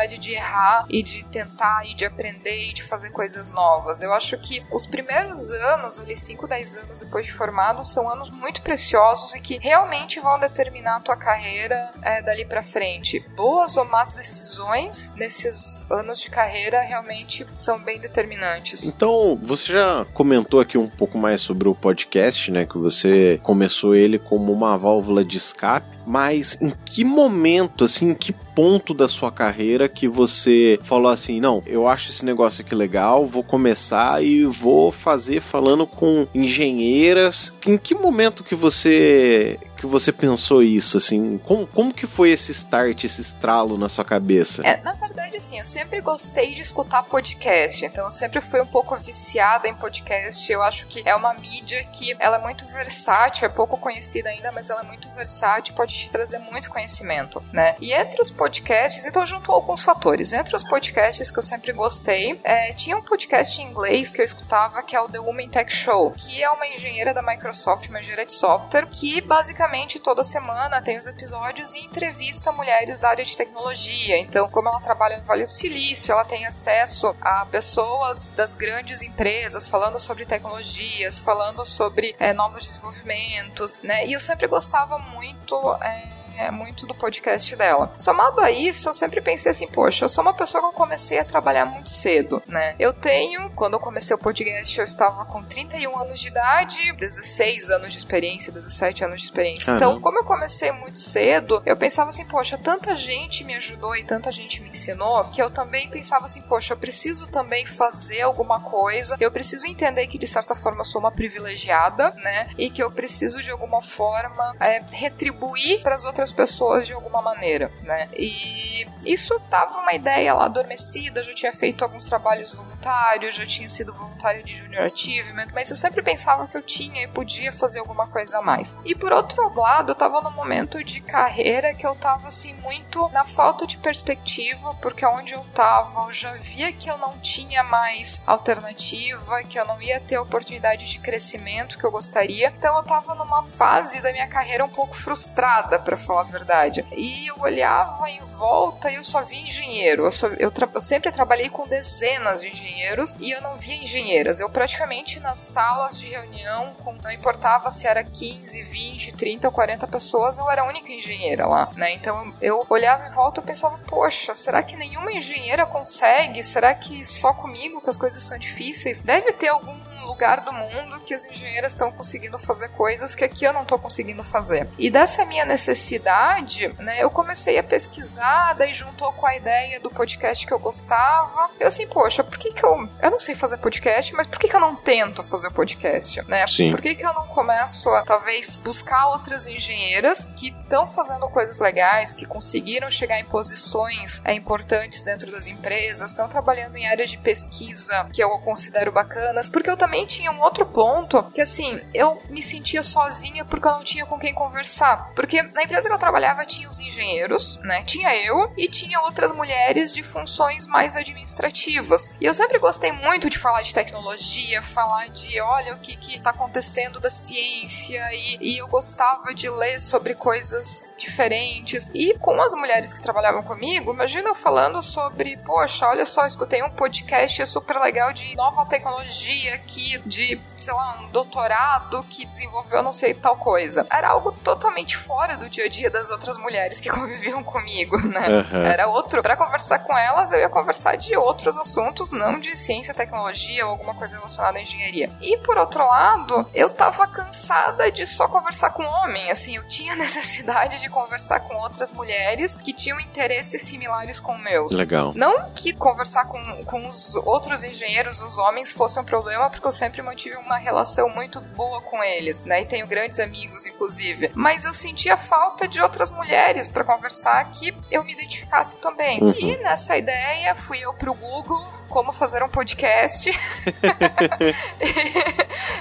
oportunidade de errar e de tentar e de aprender e de fazer coisas novas. Eu acho que os primeiros anos, ali 5, 10 anos depois de formado, são anos muito preciosos e que realmente vão determinar a tua carreira é, dali para frente. Boas ou más decisões nesses anos de carreira realmente são bem determinantes. Então, você já comentou aqui um pouco mais sobre o podcast, né? Que você começou ele como uma válvula de escape mas em que momento, assim, em que ponto da sua carreira que você falou assim, não, eu acho esse negócio aqui legal, vou começar e vou fazer falando com engenheiras. Em que momento que você que você pensou isso, assim? Como, como que foi esse start, esse estralo na sua cabeça? É, na verdade, assim, eu sempre gostei de escutar podcast, então eu sempre fui um pouco viciada em podcast. Eu acho que é uma mídia que ela é muito versátil, é pouco conhecida ainda, mas ela é muito versátil, pode te trazer muito conhecimento, né? E entre os podcasts, então juntou alguns fatores. Entre os podcasts que eu sempre gostei, é, tinha um podcast em inglês que eu escutava que é o The Woman Tech Show, que é uma engenheira da Microsoft, uma engenheira de software, que basicamente toda semana tem os episódios e entrevista mulheres da área de tecnologia. Então, como ela trabalha no Vale do Silício, ela tem acesso a pessoas das grandes empresas falando sobre tecnologias, falando sobre é, novos desenvolvimentos, né? E eu sempre gostava muito. É, é muito do podcast dela. Somado a isso, eu sempre pensei assim, poxa, eu sou uma pessoa que eu comecei a trabalhar muito cedo, né? Eu tenho, quando eu comecei o podcast, eu estava com 31 anos de idade, 16 anos de experiência, 17 anos de experiência. Então, como eu comecei muito cedo, eu pensava assim, poxa, tanta gente me ajudou e tanta gente me ensinou, que eu também pensava assim, poxa, eu preciso também fazer alguma coisa, eu preciso entender que de certa forma eu sou uma privilegiada, né? E que eu preciso de alguma forma é, retribuir para as outras pessoas de alguma maneira, né? E isso tava uma ideia lá adormecida, já tinha feito alguns trabalhos voluntários, já tinha sido voluntário de Junior Achievement, mas eu sempre pensava que eu tinha e podia fazer alguma coisa a mais. E por outro lado, eu tava num momento de carreira que eu tava assim muito na falta de perspectiva, porque onde eu tava, eu já via que eu não tinha mais alternativa, que eu não ia ter oportunidade de crescimento que eu gostaria. Então eu tava numa fase da minha carreira um pouco frustrada, para falar a verdade. E eu olhava em volta e eu só via engenheiro. Eu, só, eu, eu sempre trabalhei com dezenas de engenheiros e eu não via engenheiras. Eu praticamente nas salas de reunião, com, não importava se era 15, 20, 30 ou 40 pessoas, eu era a única engenheira lá, né? Então eu olhava em volta e pensava, poxa, será que nenhuma engenheira consegue? Será que só comigo que as coisas são difíceis? Deve ter algum lugar do mundo que as engenheiras estão conseguindo fazer coisas que aqui eu não estou conseguindo fazer. E dessa minha necessidade, né, eu comecei a pesquisar, daí juntou com a ideia do podcast que eu gostava. Eu assim, poxa, por que que eu... Eu não sei fazer podcast, mas por que que eu não tento fazer podcast, né? Sim. Por que que eu não começo a, talvez, buscar outras engenheiras que estão fazendo coisas legais, que conseguiram chegar em posições é, importantes dentro das empresas, estão trabalhando em áreas de pesquisa que eu considero bacanas, porque eu também também tinha um outro ponto que, assim, eu me sentia sozinha porque eu não tinha com quem conversar. Porque na empresa que eu trabalhava tinha os engenheiros, né? Tinha eu e tinha outras mulheres de funções mais administrativas. E eu sempre gostei muito de falar de tecnologia, falar de, olha, o que que tá acontecendo da ciência e, e eu gostava de ler sobre coisas diferentes. E com as mulheres que trabalhavam comigo, imagina eu falando sobre, poxa, olha só, escutei um podcast super legal de nova tecnologia aqui de, sei lá, um doutorado que desenvolveu não sei tal coisa. Era algo totalmente fora do dia a dia das outras mulheres que [laughs] conviviam comigo, né? Uhum. Era outro. Para conversar com elas, eu ia conversar de outros assuntos, não de ciência, tecnologia ou alguma coisa relacionada à engenharia. E por outro lado, eu tava cansada de só conversar com homem, assim, eu tinha [laughs] necessidade de conversar com outras mulheres que tinham interesses similares com meus. Legal. Não que conversar com, com os outros engenheiros, os homens, fosse um problema, porque eu sempre mantive uma relação muito boa com eles, né? E tenho grandes amigos, inclusive. Mas eu sentia falta de outras mulheres para conversar que eu me identificasse também. Uhum. E nessa ideia fui eu pro Google como fazer um podcast. [laughs] [laughs]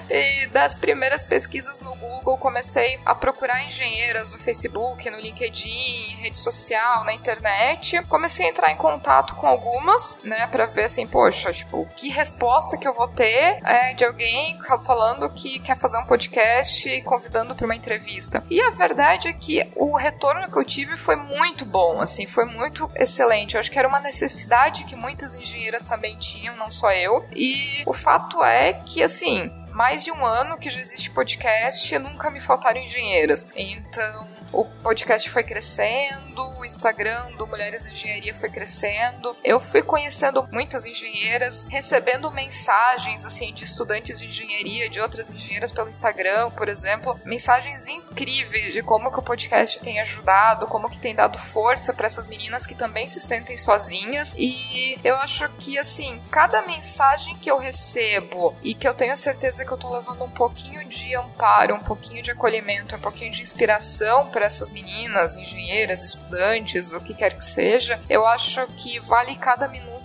e, das primeiras pesquisas no Google, comecei a procurar engenheiras no Facebook, no LinkedIn, rede social, na internet. Comecei a entrar em contato com algumas, né, para ver assim, poxa, tipo, que resposta que eu vou ter é, de alguém falando que quer fazer um podcast e convidando para uma entrevista. E a verdade é que o retorno que eu tive foi muito bom, assim, foi muito excelente. Eu acho que era uma necessidade que muitas engenheiras também tinham, não só eu. E o fato é que, assim, mais de um ano que já existe podcast, nunca me faltaram engenheiras. Então, o podcast foi crescendo, o Instagram do Mulheres em Engenharia foi crescendo, eu fui conhecendo muitas engenheiras, recebendo mensagens assim de estudantes de engenharia, de outras engenheiras pelo Instagram, por exemplo, mensagens incríveis de como que o podcast tem ajudado, como que tem dado força para essas meninas que também se sentem sozinhas. E eu acho que assim, cada mensagem que eu recebo e que eu tenho certeza que eu tô levando um pouquinho de amparo, um pouquinho de acolhimento, um pouquinho de inspiração para essas meninas, engenheiras, estudantes, o que quer que seja, eu acho que vale cada minuto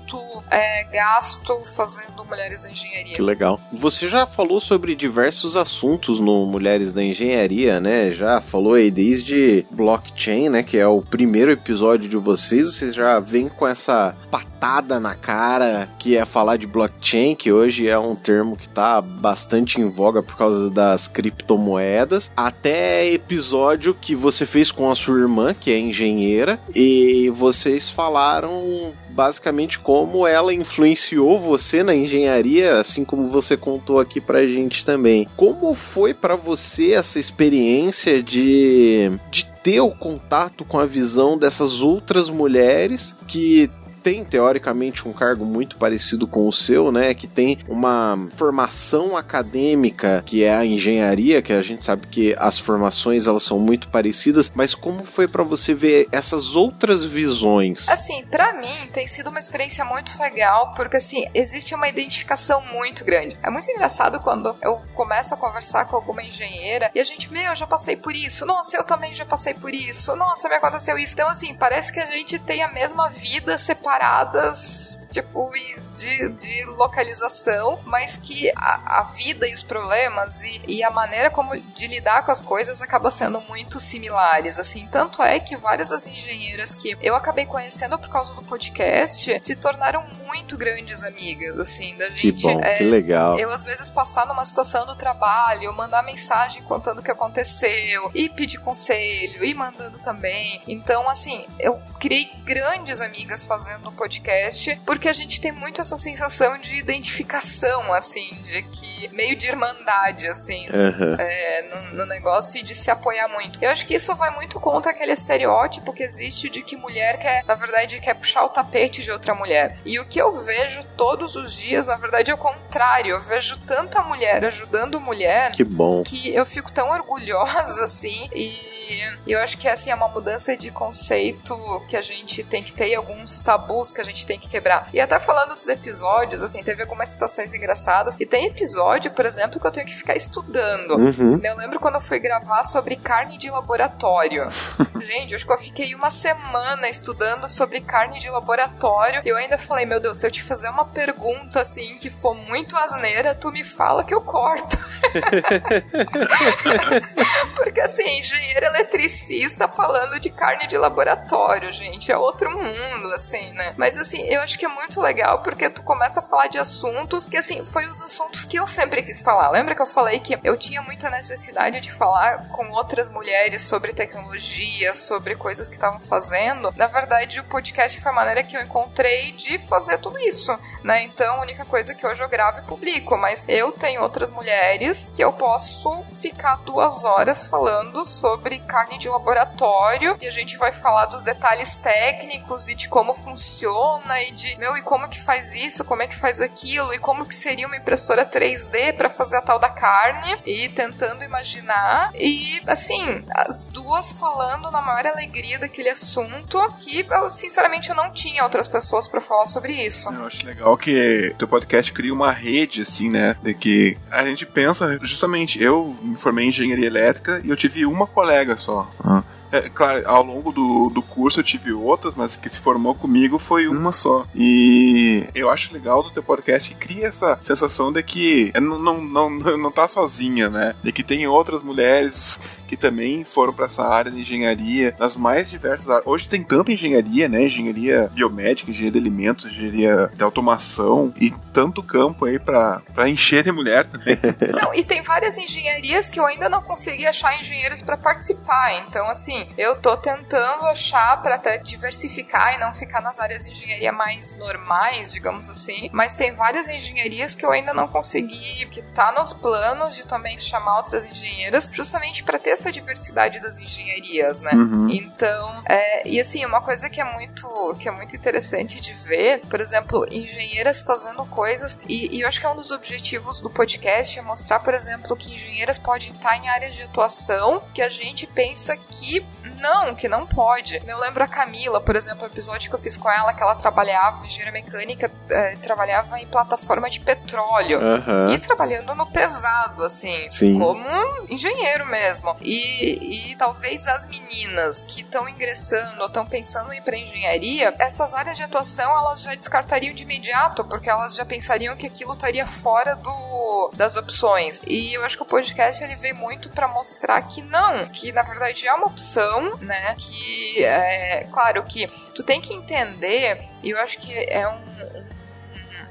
é, gasto fazendo Mulheres da Engenharia. Que legal. Você já falou sobre diversos assuntos no Mulheres da Engenharia, né? Já falou aí desde blockchain, né? Que é o primeiro episódio de vocês. Vocês já vêm com essa patada na cara que é falar de blockchain, que hoje é um termo que tá bastante em voga por causa das criptomoedas, até episódio que você fez com a sua irmã, que é engenheira, e vocês falaram basicamente como ela influenciou você na engenharia, assim como você contou aqui pra gente também. Como foi para você essa experiência de, de ter o contato com a visão dessas outras mulheres que tem teoricamente um cargo muito parecido com o seu, né? Que tem uma formação acadêmica que é a engenharia, que a gente sabe que as formações elas são muito parecidas, mas como foi para você ver essas outras visões? Assim, para mim tem sido uma experiência muito legal, porque assim, existe uma identificação muito grande. É muito engraçado quando eu começo a conversar com alguma engenheira e a gente, meu, eu já passei por isso. Nossa, eu também já passei por isso. Nossa, me aconteceu isso. Então assim, parece que a gente tem a mesma vida separada separadas, tipo, de, de localização, mas que a, a vida e os problemas e, e, a maneira como de lidar com as coisas acaba sendo muito similares, assim. Tanto é que várias das engenheiras que eu acabei conhecendo por causa do podcast se tornaram muito grandes amigas, assim, da gente. Que bom, é, que legal. Eu, às vezes, passar numa situação do trabalho, mandar mensagem contando o que aconteceu, e pedir conselho, e mandando também. Então, assim, eu criei grandes amigas fazendo no podcast, porque a gente tem muito essa sensação de identificação, assim, de que meio de irmandade, assim, uhum. é, no, no, negócio e de se apoiar muito. Eu acho que isso vai muito contra aquele estereótipo que existe de que mulher quer, na verdade, quer puxar o tapete de outra mulher. E o que eu vejo todos os dias, na verdade, é o contrário. Eu vejo tanta mulher ajudando mulher. Que bom. Que eu fico tão orgulhosa, [laughs] assim, e e eu acho que assim é uma mudança de conceito que a gente tem que ter e alguns tabus que a gente tem que quebrar. E até falando dos episódios, assim, teve algumas situações engraçadas. E tem episódio, por exemplo, que eu tenho que ficar estudando. Uhum. Eu lembro quando eu fui gravar sobre carne de laboratório. [laughs] gente, eu acho que eu fiquei uma semana estudando sobre carne de laboratório. E eu ainda falei, meu Deus, se eu te fazer uma pergunta assim que for muito asneira, tu me fala que eu corto. [laughs] [laughs] Porque assim, engenheiro eletricista falando de carne de laboratório, gente. É outro mundo, assim, né? Mas assim, eu acho que é muito legal porque tu começa a falar de assuntos que, assim, foi os assuntos que eu sempre quis falar. Lembra que eu falei que eu tinha muita necessidade de falar com outras mulheres sobre tecnologia, sobre coisas que estavam fazendo? Na verdade, o podcast foi a maneira que eu encontrei de fazer tudo isso, né? Então, a única coisa que hoje eu gravo e publico, mas eu tenho outras mulheres que eu posso ficar duas horas falando sobre carne de laboratório e a gente vai falar dos detalhes técnicos e de como funciona e de, meu, e como que faz isso, como é que faz aquilo? E como que seria uma impressora 3D para fazer a tal da carne? E tentando imaginar. E assim, as duas falando na maior alegria daquele assunto que eu, sinceramente eu não tinha outras pessoas para falar sobre isso. Eu acho legal que o podcast cria uma rede assim, né, de que a gente pensa justamente, eu me formei em engenharia elétrica e eu tive uma colega só. Ah. É, claro, ao longo do, do curso eu tive outras, mas que se formou comigo foi uma só. E eu acho legal do teu podcast que cria essa sensação de que não, não, não, [laughs] não tá sozinha, né? De que tem outras mulheres que também foram para essa área de engenharia, nas mais diversas áreas. Hoje tem tanta engenharia, né? Engenharia biomédica, engenharia de alimentos, engenharia de automação e tanto campo aí para encher de mulher também. [laughs] Não, e tem várias engenharias que eu ainda não consegui achar engenheiros para participar. Então, assim, eu tô tentando achar para até diversificar e não ficar nas áreas de engenharia mais normais, digamos assim. Mas tem várias engenharias que eu ainda não consegui, que tá nos planos de também chamar outras engenheiras, justamente para ter essa essa diversidade das engenharias, né? Uhum. Então, é, e assim, uma coisa que é muito que é muito interessante de ver, por exemplo, engenheiras fazendo coisas, e, e eu acho que é um dos objetivos do podcast é mostrar, por exemplo, que engenheiras podem estar em áreas de atuação que a gente pensa que não, que não pode. Eu lembro a Camila, por exemplo, o episódio que eu fiz com ela, que ela trabalhava, engenheira mecânica, é, trabalhava em plataforma de petróleo. Aham. E trabalhando no pesado, assim, Sim. como um engenheiro mesmo. E, e talvez as meninas que estão ingressando ou estão pensando em ir para engenharia, essas áreas de atuação elas já descartariam de imediato, porque elas já pensariam que aquilo estaria fora do, das opções. E eu acho que o podcast ele veio muito para mostrar que não, que na verdade é uma opção, né? Que é claro que tu tem que entender, e eu acho que é um, um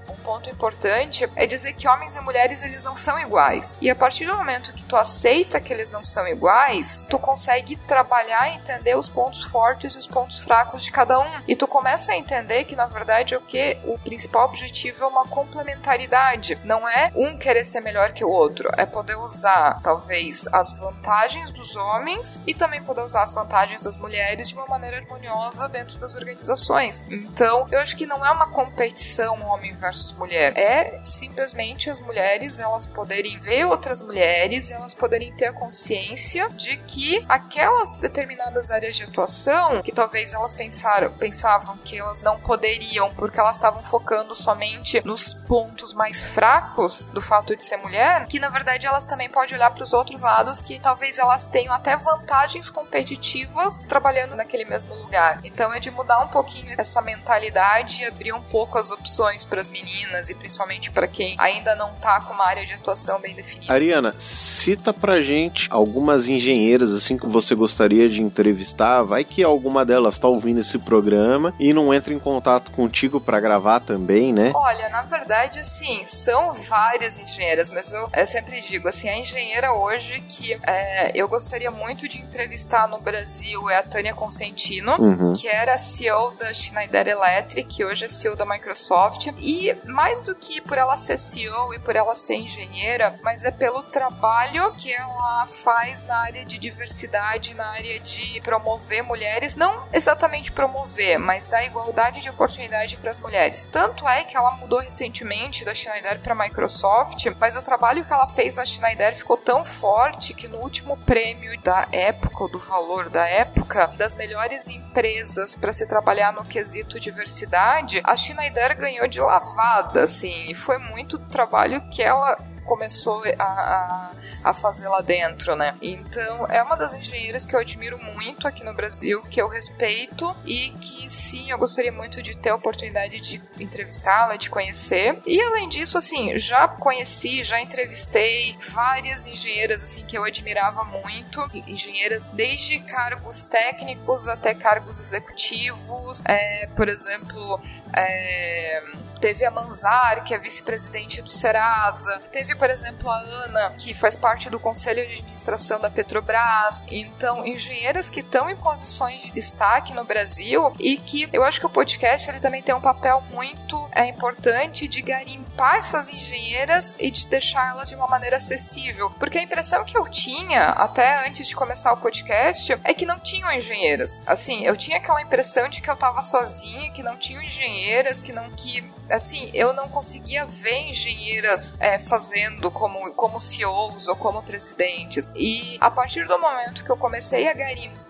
um ponto importante é dizer que homens e mulheres eles não são iguais. E a partir do momento que tu aceita que eles não são iguais, tu consegue trabalhar e entender os pontos fortes e os pontos fracos de cada um. E tu começa a entender que na verdade o que o principal objetivo é uma complementaridade. Não é um querer ser melhor que o outro, é poder usar talvez as vantagens dos homens e também poder usar as vantagens das mulheres de uma maneira harmoniosa dentro das organizações. Então, eu acho que não é uma competição homem versus mulher, é simplesmente as mulheres elas poderem ver outras mulheres, elas poderem ter a consciência de que aquelas determinadas áreas de atuação que talvez elas pensaram, pensavam que elas não poderiam porque elas estavam focando somente nos pontos mais fracos do fato de ser mulher, que na verdade elas também podem olhar para os outros lados que talvez elas tenham até vantagens competitivas trabalhando naquele mesmo lugar. Então é de mudar um pouquinho essa mentalidade e abrir um pouco as opções para as meninas e principalmente para quem ainda não tá com uma área de atuação bem definida. Ariana, cita pra gente algumas engenheiras assim que você gostaria de entrevistar. Vai que alguma delas tá ouvindo esse programa e não entra em contato contigo pra gravar também, né? Olha, na verdade, assim, são várias engenheiras, mas eu, eu sempre digo, assim, a engenheira hoje que é, eu gostaria muito de entrevistar no Brasil é a Tânia Consentino, Uhum. que era CEO da Schneider Electric, que hoje é CEO da Microsoft. E mais do que por ela ser CEO e por ela ser engenheira, mas é pelo trabalho que ela faz na área de diversidade, na área de promover mulheres, não exatamente promover, mas dar igualdade de oportunidade para as mulheres. Tanto é que ela mudou recentemente da Schneider para Microsoft, mas o trabalho que ela fez na Schneider ficou tão forte que no último prêmio da época, do valor da época, das melhores empresas para se trabalhar no quesito diversidade, a Schneider ganhou de lavada, assim, e foi muito trabalho que ela começou a, a, a, fazer lá dentro, né? Então, é uma das engenheiras que eu admiro muito aqui no Brasil, que eu respeito e que sim, eu gostaria muito de ter a oportunidade de entrevistá-la, de conhecer. E além disso, assim, já conheci, já entrevistei várias engenheiras assim que eu admirava muito, engenheiras desde cargos técnicos até cargos executivos, é, por exemplo, é, teve a Manzar, que é vice-presidente do Serasa, teve por exemplo, a Ana, que faz parte do conselho de administração da Petrobras. Então, engenheiras que estão em posições de destaque no Brasil e que eu acho que o podcast ele também tem um papel muito é, importante de garimpar essas engenheiras e de deixá-las de uma maneira acessível. Porque a impressão que eu tinha, até antes de começar o podcast, é que não tinham engenheiras. Assim, eu tinha aquela impressão de que eu tava sozinha, que não tinham engenheiras, que não que assim, eu não conseguia ver engenheiras é, fazendo como, como CEOs ou como presidentes. E a partir do momento que eu comecei a garimpar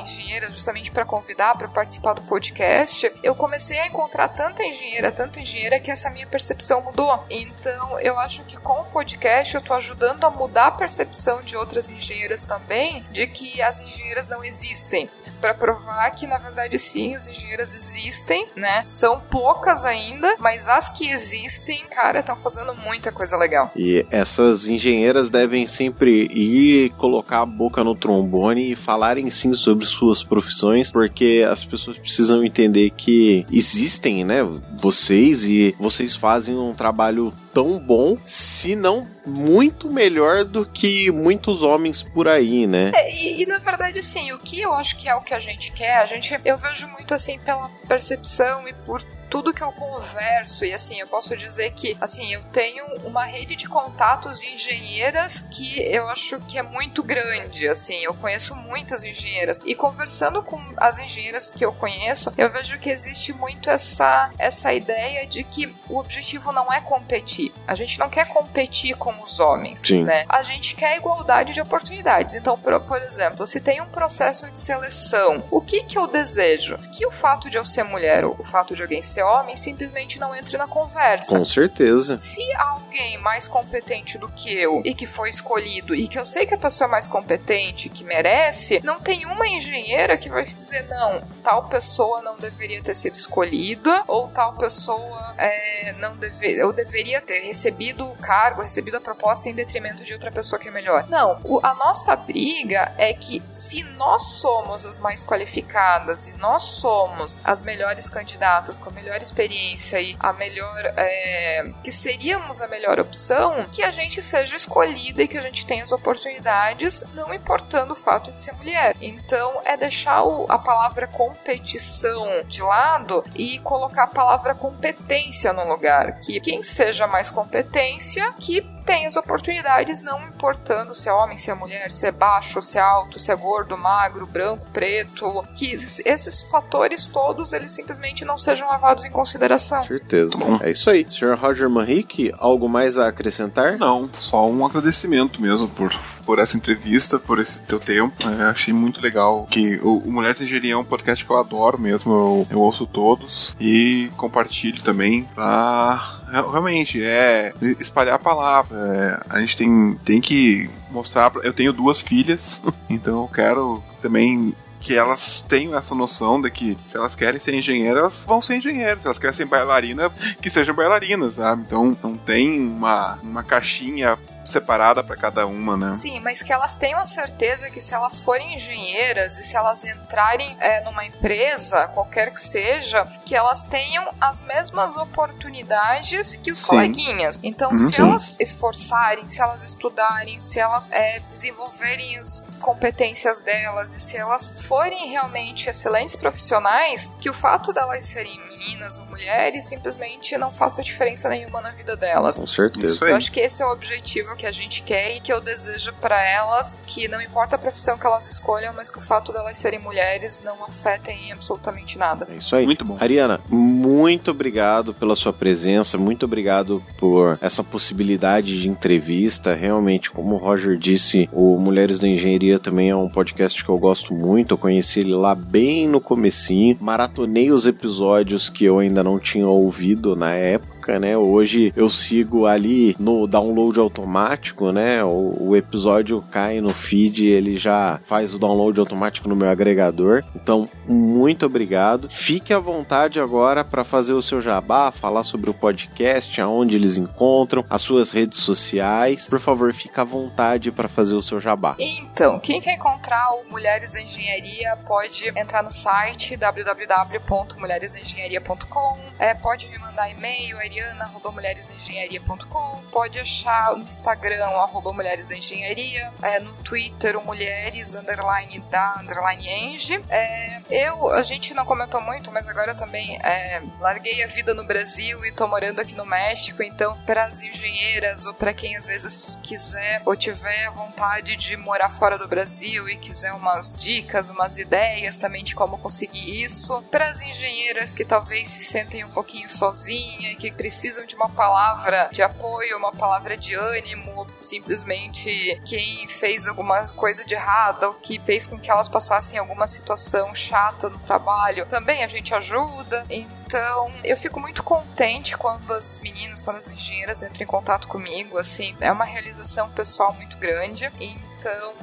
engenheiras justamente para convidar para participar do podcast, eu comecei a encontrar tanta engenheira, tanta engenheira que essa minha percepção mudou. Então, eu acho que com o podcast eu tô ajudando a mudar a percepção de outras engenheiras também de que as engenheiras não existem, para provar que na verdade sim, as engenheiras existem, né? São poucas ainda, mas as que existem, cara, estão fazendo muita coisa legal. E essas engenheiras devem sempre ir colocar a boca no trombone e falarem sobre suas profissões, porque as pessoas precisam entender que existem, né, vocês e vocês fazem um trabalho tão bom, se não muito melhor do que muitos homens por aí, né? É, e, e, na verdade, assim, o que eu acho que é o que a gente quer, a gente eu vejo muito assim pela percepção e por tudo que eu converso, e assim, eu posso dizer que, assim, eu tenho uma rede de contatos de engenheiras que eu acho que é muito grande, assim, eu conheço muitas engenheiras. E conversando com as engenheiras que eu conheço, eu vejo que existe muito essa, essa ideia de que o objetivo não é competir. A gente não quer competir com os homens, Sim. né? A gente quer igualdade de oportunidades. Então, por, por exemplo, se tem um processo de seleção, o que que eu desejo? Que o fato de eu ser mulher ou o fato de alguém ser homem simplesmente não entre na conversa. Com certeza. Se alguém mais competente do que eu e que foi escolhido e que eu sei que a pessoa é mais competente, que merece, não tem uma engenheira que vai dizer não, tal pessoa não deveria ter sido escolhida ou tal pessoa é, não deve, eu deveria ter recebido o cargo, recebido a proposta em detrimento de outra pessoa que é melhor. Não, o, a nossa briga é que se nós somos as mais qualificadas e nós somos as melhores candidatas com a melhor experiência e a melhor é, que seríamos a melhor opção, que a gente seja escolhida e que a gente tenha as oportunidades, não importando o fato de ser mulher. Então é deixar o, a palavra competição de lado e colocar a palavra competência no lugar. Que quem seja mais competência, que tem as oportunidades, não importando se é homem, se é mulher, se é baixo, se é alto, se é gordo, magro, branco, preto, que esses fatores todos eles simplesmente não sejam levados em consideração. Certeza. É isso aí. Sr. Roger Manrique, algo mais a acrescentar? Não, só um agradecimento mesmo por, por essa entrevista, por esse teu tempo. É, achei muito legal que o, o Mulheres Engenharia é um podcast que eu adoro mesmo, eu, eu ouço todos e compartilho também pra realmente é espalhar a palavra. É, a gente tem, tem que mostrar. Eu tenho duas filhas, [laughs] então eu quero também que elas tenham essa noção de que se elas querem ser engenheiras, elas vão ser engenheiras. Se elas querem ser bailarina, que sejam bailarinas, sabe? Então não tem uma, uma caixinha separada para cada uma, né? Sim, mas que elas tenham a certeza que se elas forem engenheiras e se elas entrarem é, numa empresa, qualquer que seja, que elas tenham as mesmas oportunidades que os Sim. coleguinhas. Então, Hum, se sim. elas esforçarem, se elas estudarem, se elas é, desenvolverem as competências delas e se elas forem realmente excelentes profissionais, que o fato delas serem meninas ou mulheres simplesmente não faça diferença nenhuma na vida delas. Com certeza. Eu acho que esse é o objetivo que a gente quer e que eu desejo pra elas, que não importa a profissão que elas escolham, mas que o fato delas serem mulheres não afetem em absolutamente nada. É isso aí. Muito bom. Ariana, muito obrigado pela sua presença, muito obrigado por essa possibilidade de entrevista. Realmente, como o Roger disse, o Mulheres da Engenharia também é um podcast que eu gosto muito. Eu conheci ele lá bem no comecinho, maratonei os episódios que eu ainda não tinha ouvido na época. Né? Hoje eu sigo ali no download automático, né? O, o episódio cai no feed, ele já faz o download automático no meu agregador. Então, muito obrigado. Fique à vontade agora para fazer o seu jabá, falar sobre o podcast, aonde eles encontram, as suas redes sociais. Por favor, fique à vontade para fazer o seu jabá. Então, quem quer encontrar o Mulheres da Engenharia pode entrar no site www.mulheresengenharia.com, é, pode me mandar e-mail, ariana.mulheresengenharia.com, pode achar no Instagram, arroba Mulheres da Engenharia, é, no Twitter, o Mulheres, underline da, underline eng. É, eu, a gente não comentou muito, mas agora eu também é, larguei a vida no Brasil e tô morando aqui no México, então para as engenheiras ou para quem às vezes quiser ou tiver vontade de morar fora do Brasil e quiser umas dicas, umas ideias também de como conseguir isso, para as engenheiras que talvez se sentem um pouquinho sozinha e que precisam de uma palavra de apoio, uma palavra de ânimo, simplesmente quem fez alguma coisa de errada ou que fez com que elas passassem alguma situação chata no trabalho, também a gente ajuda. Então, eu fico muito contente quando as meninas, quando as engenheiras entram em contato comigo, assim, é uma realização pessoal muito grande. Então,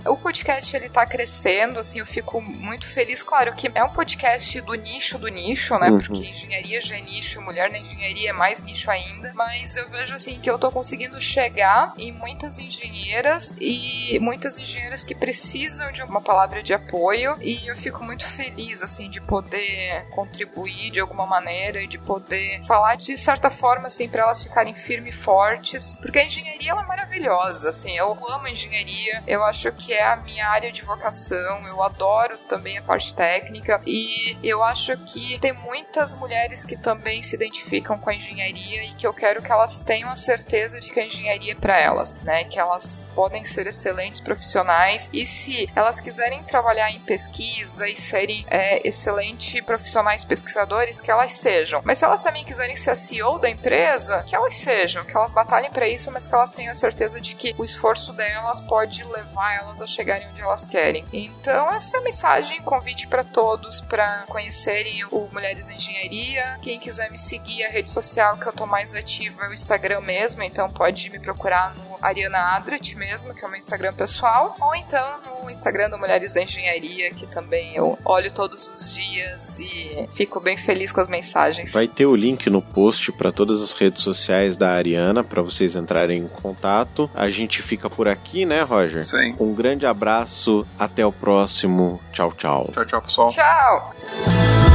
o podcast ele tá crescendo, assim, eu fico muito feliz. Claro que é um podcast do nicho do nicho, né? Uhum. Porque engenharia já é nicho, mulher na engenharia é mais nicho ainda. Mas eu vejo, assim, que eu tô conseguindo chegar em muitas engenheiras e muitas engenheiras que precisam de uma palavra de apoio. E eu fico muito feliz, assim, de poder contribuir de alguma maneira e de poder falar de certa forma, assim, para elas ficarem firmes e fortes, porque a engenharia ela é maravilhosa, assim, eu amo engenharia, eu acho que é a minha área de vocação, eu adoro também a parte técnica e eu acho que tem muitas mulheres que também se identificam com a engenharia e que eu quero que elas tenham a certeza de que a engenharia é para elas, né? Que elas podem ser excelentes profissionais e se elas quiserem trabalhar em pesquisa e serem é, excelentes profissionais pesquisadores, que elas sejam. Mas se elas também quiserem ser a CEO da empresa, que elas sejam, que elas batalhem para isso, mas que elas tenham a certeza de que o esforço delas pode levar elas a chegarem onde elas querem. Então, essa é a mensagem, convite para todos para conhecerem o Mulheres na Engenharia. Quem quiser me seguir, a rede social que eu tô mais ativa é o Instagram mesmo, então pode me procurar no Ariana Adret mesmo, que é o meu Instagram pessoal, ou então no Instagram do Mulheres da Engenharia, que também eu olho todos os dias e fico bem feliz com as mensagens. Vai ter o link no post para todas as redes sociais da Ariana para vocês entrarem em contato. A gente fica por aqui, né, Roger? Sim. Um grande abraço, até o próximo. Tchau, tchau. Tchau, tchau, pessoal. Tchau!